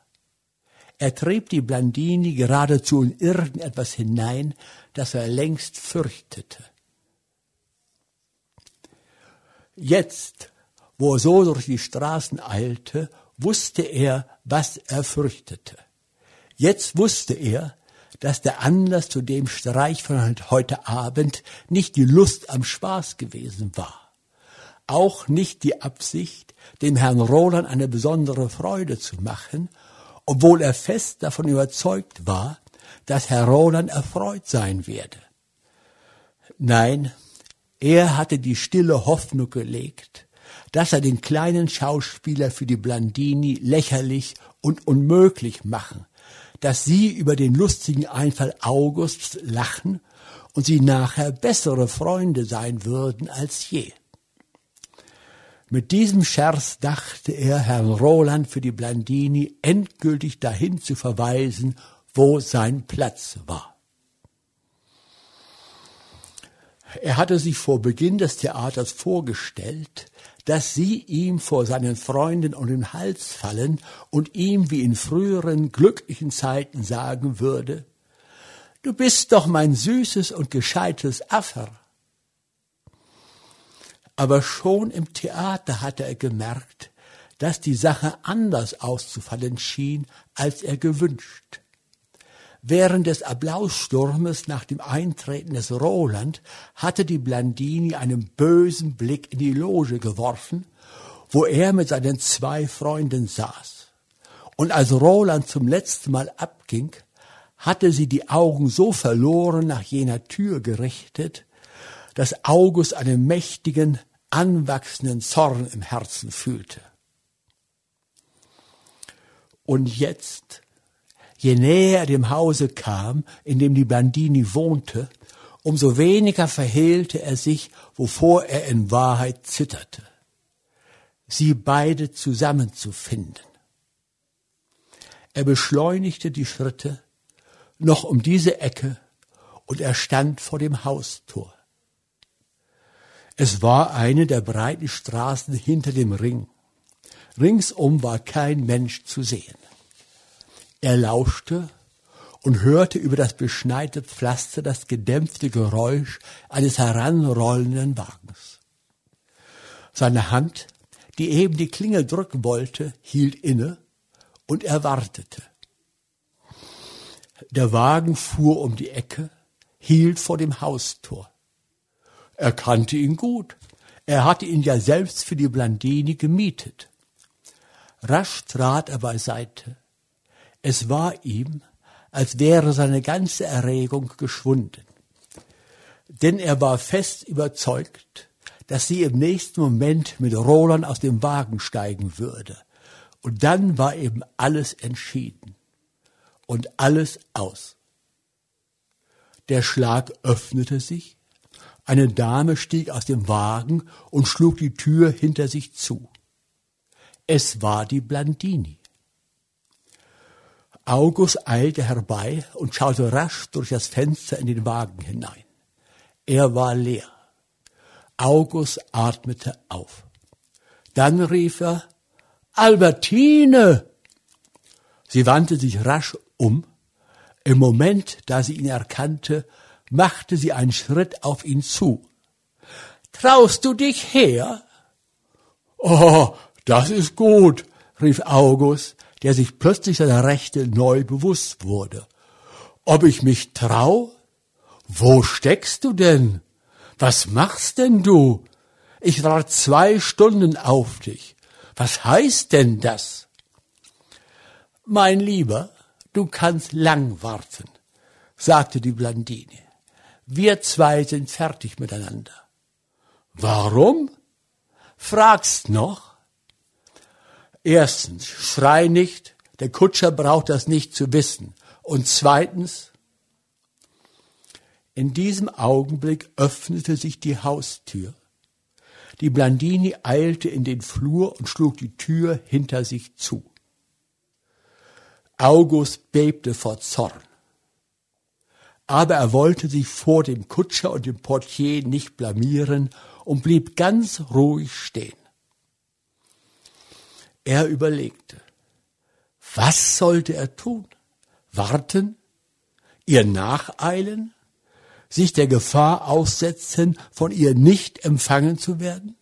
Er trieb die Blandini geradezu in irgendetwas hinein, das er längst fürchtete. Jetzt, wo er so durch die Straßen eilte, wusste er, was er fürchtete. Jetzt wusste er, dass der Anlass zu dem Streich von heute Abend nicht die Lust am Spaß gewesen war auch nicht die Absicht, dem Herrn Roland eine besondere Freude zu machen, obwohl er fest davon überzeugt war, dass Herr Roland erfreut sein werde. Nein, er hatte die stille Hoffnung gelegt, dass er den kleinen Schauspieler für die Blandini lächerlich und unmöglich machen, dass sie über den lustigen Einfall Augusts lachen und sie nachher bessere Freunde sein würden als je. Mit diesem Scherz dachte er, Herrn Roland für die Blandini endgültig dahin zu verweisen, wo sein Platz war. Er hatte sich vor Beginn des Theaters vorgestellt, dass sie ihm vor seinen Freunden um den Hals fallen und ihm wie in früheren glücklichen Zeiten sagen würde, Du bist doch mein süßes und gescheites Affer. Aber schon im Theater hatte er gemerkt, dass die Sache anders auszufallen schien, als er gewünscht. Während des Applaussturmes nach dem Eintreten des Roland hatte die Blandini einen bösen Blick in die Loge geworfen, wo er mit seinen zwei Freunden saß. Und als Roland zum letzten Mal abging, hatte sie die Augen so verloren nach jener Tür gerichtet, dass August einen mächtigen, anwachsenden Zorn im Herzen fühlte. Und jetzt, je näher er dem Hause kam, in dem die Blandini wohnte, umso weniger verhehlte er sich, wovor er in Wahrheit zitterte. Sie beide zusammenzufinden. Er beschleunigte die Schritte noch um diese Ecke und er stand vor dem Haustor. Es war eine der breiten Straßen hinter dem Ring. Ringsum war kein Mensch zu sehen. Er lauschte und hörte über das beschneite Pflaster das gedämpfte Geräusch eines heranrollenden Wagens. Seine Hand, die eben die Klingel drücken wollte, hielt inne und er wartete. Der Wagen fuhr um die Ecke, hielt vor dem Haustor. Er kannte ihn gut. Er hatte ihn ja selbst für die Blandini gemietet. Rasch trat er beiseite. Es war ihm, als wäre seine ganze Erregung geschwunden. Denn er war fest überzeugt, dass sie im nächsten Moment mit Roland aus dem Wagen steigen würde. Und dann war eben alles entschieden und alles aus. Der Schlag öffnete sich eine Dame stieg aus dem Wagen und schlug die Tür hinter sich zu. Es war die Blandini. August eilte herbei und schaute rasch durch das Fenster in den Wagen hinein. Er war leer. August atmete auf. Dann rief er, Albertine! Sie wandte sich rasch um. Im Moment, da sie ihn erkannte, machte sie einen Schritt auf ihn zu. Traust du dich her? Oh, das ist gut, rief August, der sich plötzlich seiner Rechte neu bewusst wurde. Ob ich mich trau? Wo steckst du denn? Was machst denn du? Ich warte zwei Stunden auf dich. Was heißt denn das? Mein Lieber, du kannst lang warten, sagte die Blandine. Wir zwei sind fertig miteinander. Warum? Fragst noch? Erstens, schrei nicht, der Kutscher braucht das nicht zu wissen. Und zweitens, in diesem Augenblick öffnete sich die Haustür. Die Blandini eilte in den Flur und schlug die Tür hinter sich zu. August bebte vor Zorn. Aber er wollte sich vor dem Kutscher und dem Portier nicht blamieren und blieb ganz ruhig stehen. Er überlegte, was sollte er tun? Warten? Ihr nacheilen? Sich der Gefahr aussetzen, von ihr nicht empfangen zu werden?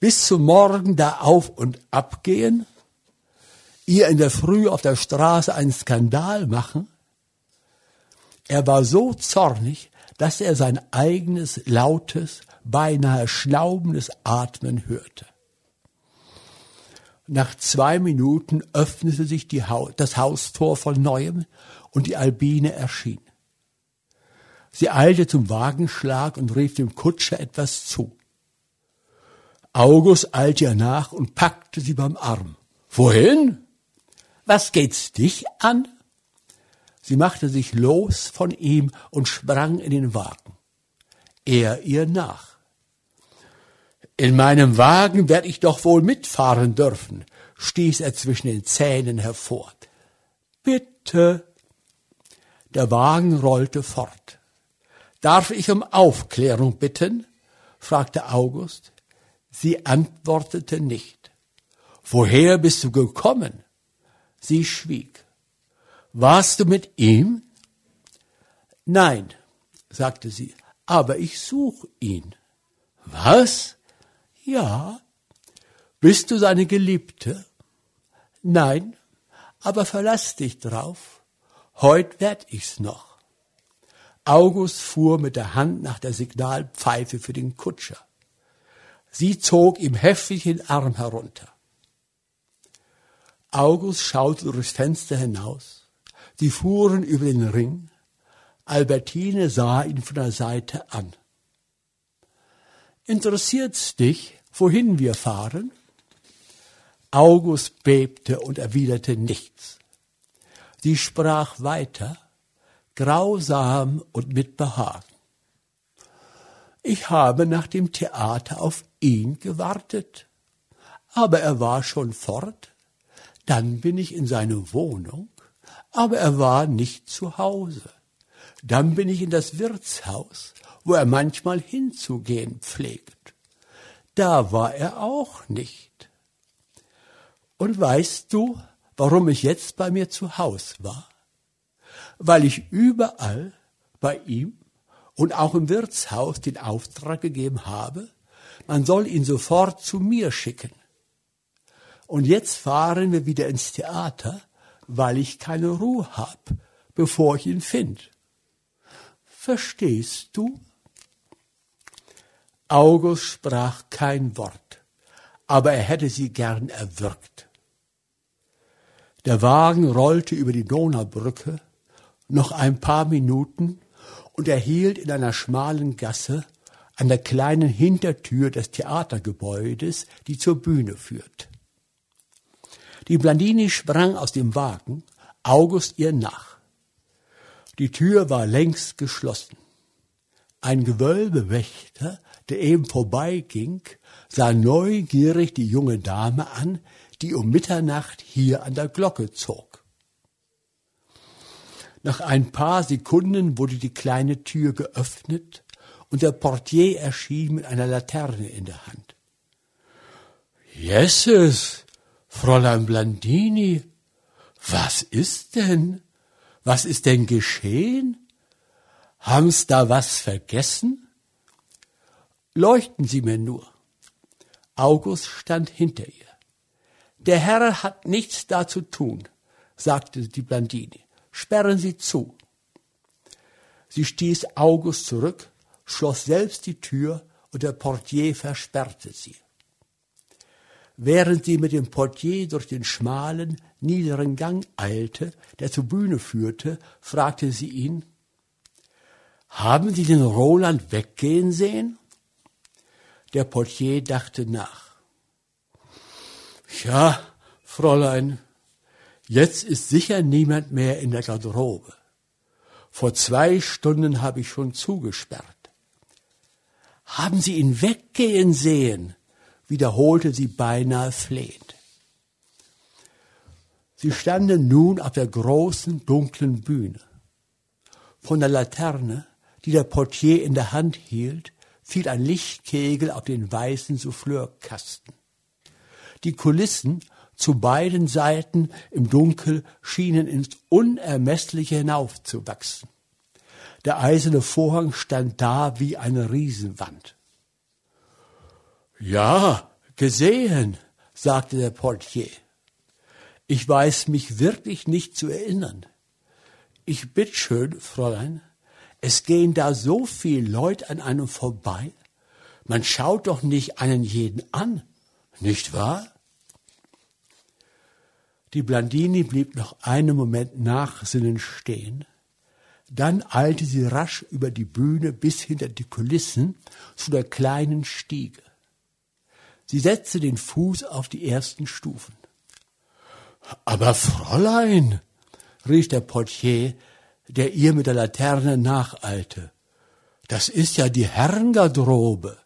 Bis zum Morgen da auf und abgehen? Ihr in der Früh auf der Straße einen Skandal machen? Er war so zornig, dass er sein eigenes lautes, beinahe schnaubendes Atmen hörte. Nach zwei Minuten öffnete sich ha das Haustor von neuem und die Albine erschien. Sie eilte zum Wagenschlag und rief dem Kutscher etwas zu. August eilte ihr nach und packte sie beim Arm. Wohin? Was geht's dich an? Sie machte sich los von ihm und sprang in den Wagen. Er ihr nach. In meinem Wagen werd ich doch wohl mitfahren dürfen, stieß er zwischen den Zähnen hervor. Bitte. Der Wagen rollte fort. Darf ich um Aufklärung bitten? fragte August. Sie antwortete nicht. Woher bist du gekommen? Sie schwieg. Warst du mit ihm? Nein, sagte sie, aber ich such ihn. Was? Ja. Bist du seine Geliebte? Nein, aber verlass dich drauf. Heut werd ich's noch. August fuhr mit der Hand nach der Signalpfeife für den Kutscher. Sie zog ihm heftig den Arm herunter. August schaute durchs Fenster hinaus. Sie fuhren über den Ring. Albertine sah ihn von der Seite an. Interessiert's dich, wohin wir fahren? August bebte und erwiderte nichts. Sie sprach weiter, grausam und mit Behagen. Ich habe nach dem Theater auf ihn gewartet, aber er war schon fort. Dann bin ich in seine Wohnung, aber er war nicht zu Hause. Dann bin ich in das Wirtshaus, wo er manchmal hinzugehen pflegt. Da war er auch nicht. Und weißt du, warum ich jetzt bei mir zu Haus war? Weil ich überall bei ihm und auch im Wirtshaus den Auftrag gegeben habe, man soll ihn sofort zu mir schicken. Und jetzt fahren wir wieder ins Theater, weil ich keine Ruhe hab, bevor ich ihn find. Verstehst du? August sprach kein Wort, aber er hätte sie gern erwürgt. Der Wagen rollte über die Donaubrücke noch ein paar Minuten und er hielt in einer schmalen Gasse an der kleinen Hintertür des Theatergebäudes, die zur Bühne führt. Die Blandini sprang aus dem Wagen, August ihr nach. Die Tür war längst geschlossen. Ein Gewölbewächter der eben vorbeiging, sah neugierig die junge Dame an, die um Mitternacht hier an der Glocke zog. Nach ein paar Sekunden wurde die kleine Tür geöffnet und der Portier erschien mit einer Laterne in der Hand. Jesses, Fräulein Blandini, was ist denn? Was ist denn geschehen? Haben's da was vergessen? Leuchten Sie mir nur. August stand hinter ihr. Der Herr hat nichts da zu tun, sagte die Blandini. Sperren Sie zu. Sie stieß August zurück, schloss selbst die Tür und der Portier versperrte sie. Während sie mit dem Portier durch den schmalen, niederen Gang eilte, der zur Bühne führte, fragte sie ihn, haben Sie den Roland weggehen sehen? Der Portier dachte nach. Ja, Fräulein, jetzt ist sicher niemand mehr in der Garderobe. Vor zwei Stunden habe ich schon zugesperrt. Haben Sie ihn weggehen sehen? wiederholte sie beinahe flehend. Sie standen nun auf der großen, dunklen Bühne. Von der Laterne, die der Portier in der Hand hielt, fiel ein Lichtkegel auf den weißen Souffleurkasten. Die Kulissen zu beiden Seiten im Dunkel schienen ins Unermessliche hinaufzuwachsen. Der eiserne Vorhang stand da wie eine Riesenwand. Ja, gesehen, sagte der Portier. Ich weiß mich wirklich nicht zu erinnern. Ich bitt schön, Fräulein, es gehen da so viele Leute an einem vorbei. Man schaut doch nicht einen jeden an, nicht wahr? Die Blandini blieb noch einen Moment nachsinnend stehen. Dann eilte sie rasch über die Bühne bis hinter die Kulissen zu der kleinen Stiege. Sie setzte den Fuß auf die ersten Stufen. Aber Fräulein, rief der Portier, der ihr mit der Laterne nacheilte, das ist ja die Herrengarderobe.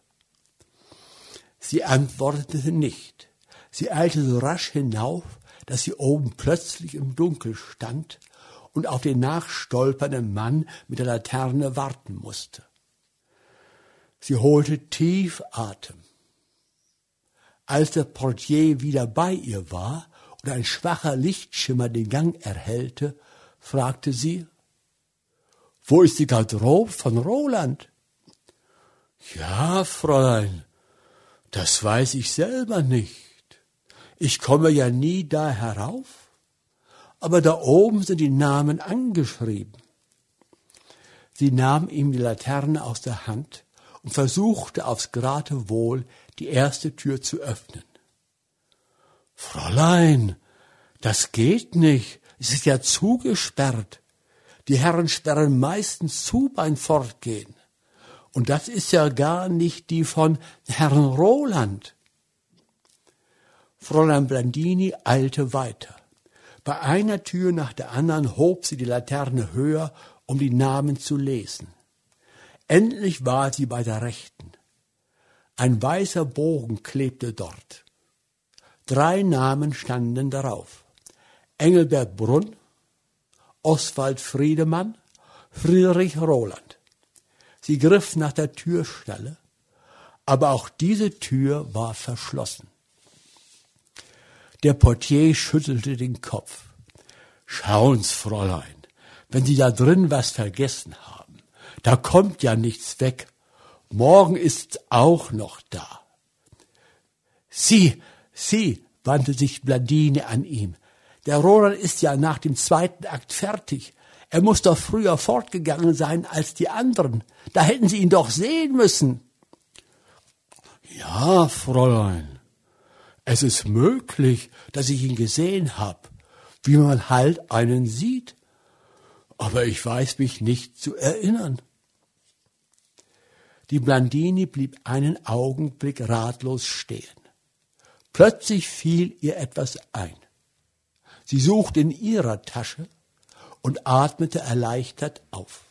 Sie antwortete nicht. Sie eilte so rasch hinauf, dass sie oben plötzlich im Dunkel stand und auf den nachstolpernden Mann mit der Laterne warten musste. Sie holte tief Atem. Als der Portier wieder bei ihr war und ein schwacher Lichtschimmer den Gang erhellte, fragte sie, wo ist die Garderobe von Roland? Ja, Fräulein, das weiß ich selber nicht. Ich komme ja nie da herauf, aber da oben sind die Namen angeschrieben. Sie nahm ihm die Laterne aus der Hand und versuchte aufs Geratewohl die erste Tür zu öffnen. Fräulein, das geht nicht, es ist ja zugesperrt. Die Herren sperren meistens zu beim Fortgehen. Und das ist ja gar nicht die von Herrn Roland. Fräulein Blandini eilte weiter. Bei einer Tür nach der anderen hob sie die Laterne höher, um die Namen zu lesen. Endlich war sie bei der rechten. Ein weißer Bogen klebte dort. Drei Namen standen darauf. Engelbert Brunn, Oswald Friedemann, Friedrich Roland. Sie griff nach der Türschnalle, aber auch diese Tür war verschlossen. Der Portier schüttelte den Kopf. Schauen's, Fräulein, wenn Sie da drin was vergessen haben, da kommt ja nichts weg Morgen ist auch noch da. Sie, Sie, wandte sich Blandini an ihm. Der Roland ist ja nach dem zweiten Akt fertig. Er muss doch früher fortgegangen sein als die anderen. Da hätten Sie ihn doch sehen müssen. Ja, Fräulein, es ist möglich, dass ich ihn gesehen hab, wie man halt einen sieht. Aber ich weiß mich nicht zu erinnern. Die Blandini blieb einen Augenblick ratlos stehen. Plötzlich fiel ihr etwas ein. Sie suchte in ihrer Tasche und atmete erleichtert auf.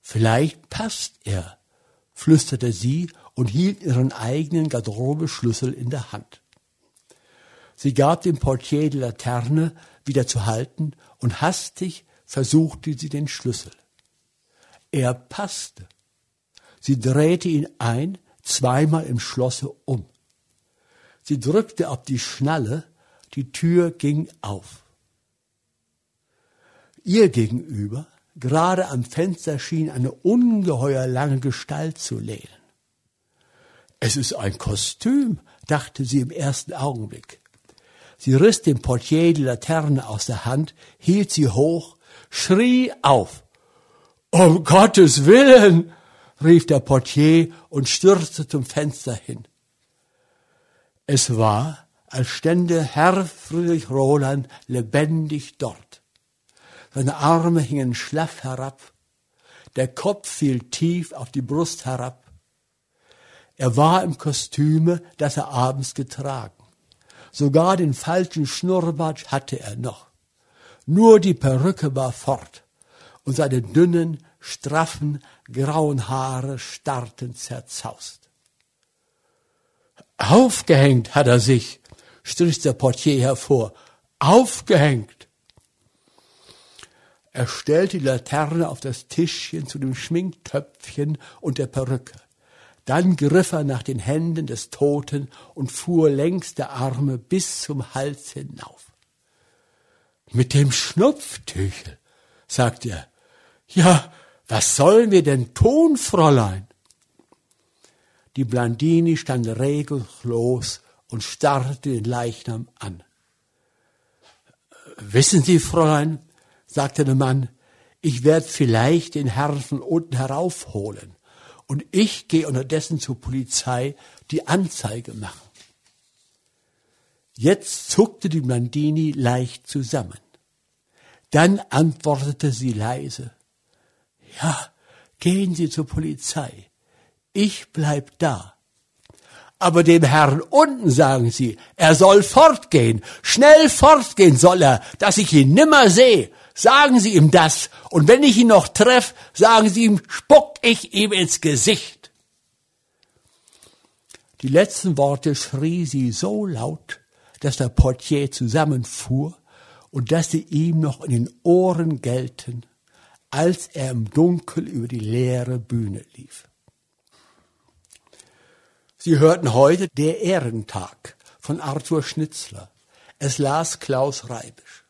Vielleicht passt er, flüsterte sie und hielt ihren eigenen Garderobeschlüssel in der Hand. Sie gab dem Portier die Laterne wieder zu halten und hastig versuchte sie den Schlüssel. Er passte. Sie drehte ihn ein, zweimal im Schlosse um. Sie drückte auf die Schnalle, die Tür ging auf. Ihr gegenüber, gerade am Fenster, schien eine ungeheuer lange Gestalt zu lehnen. Es ist ein Kostüm, dachte sie im ersten Augenblick. Sie riss dem Portier die Laterne aus der Hand, hielt sie hoch, schrie auf. Um Gottes Willen! rief der Portier und stürzte zum Fenster hin. Es war, als stände Herr Friedrich Roland lebendig dort. Seine Arme hingen schlaff herab, der Kopf fiel tief auf die Brust herab. Er war im Kostüme, das er abends getragen. Sogar den falschen Schnurrbart hatte er noch. Nur die Perücke war fort und seine dünnen, straffen, grauen Haare starrten zerzaust. Aufgehängt hat er sich, stieß der Portier hervor. Aufgehängt! Er stellte die Laterne auf das Tischchen zu dem Schminktöpfchen und der Perücke. Dann griff er nach den Händen des Toten und fuhr längs der Arme bis zum Hals hinauf. Mit dem Schnupftüchel, sagte er. Ja, was sollen wir denn tun, Fräulein? Die Blandini stand regungslos und starrte den Leichnam an. Wissen Sie, Fräulein, sagte der Mann, ich werde vielleicht den Herrn von unten heraufholen und ich gehe unterdessen zur Polizei die Anzeige machen. Jetzt zuckte die Blandini leicht zusammen. Dann antwortete sie leise, ja, gehen Sie zur Polizei. Ich bleib da. Aber dem Herrn unten sagen Sie, er soll fortgehen, schnell fortgehen soll er, dass ich ihn nimmer sehe. Sagen Sie ihm das, und wenn ich ihn noch treff, sagen Sie ihm, spuck ich ihm ins Gesicht. Die letzten Worte schrie sie so laut, dass der Portier zusammenfuhr und dass sie ihm noch in den Ohren gelten, als er im Dunkel über die leere Bühne lief. Sie hörten heute Der Ehrentag von Arthur Schnitzler. Es las Klaus Reibisch.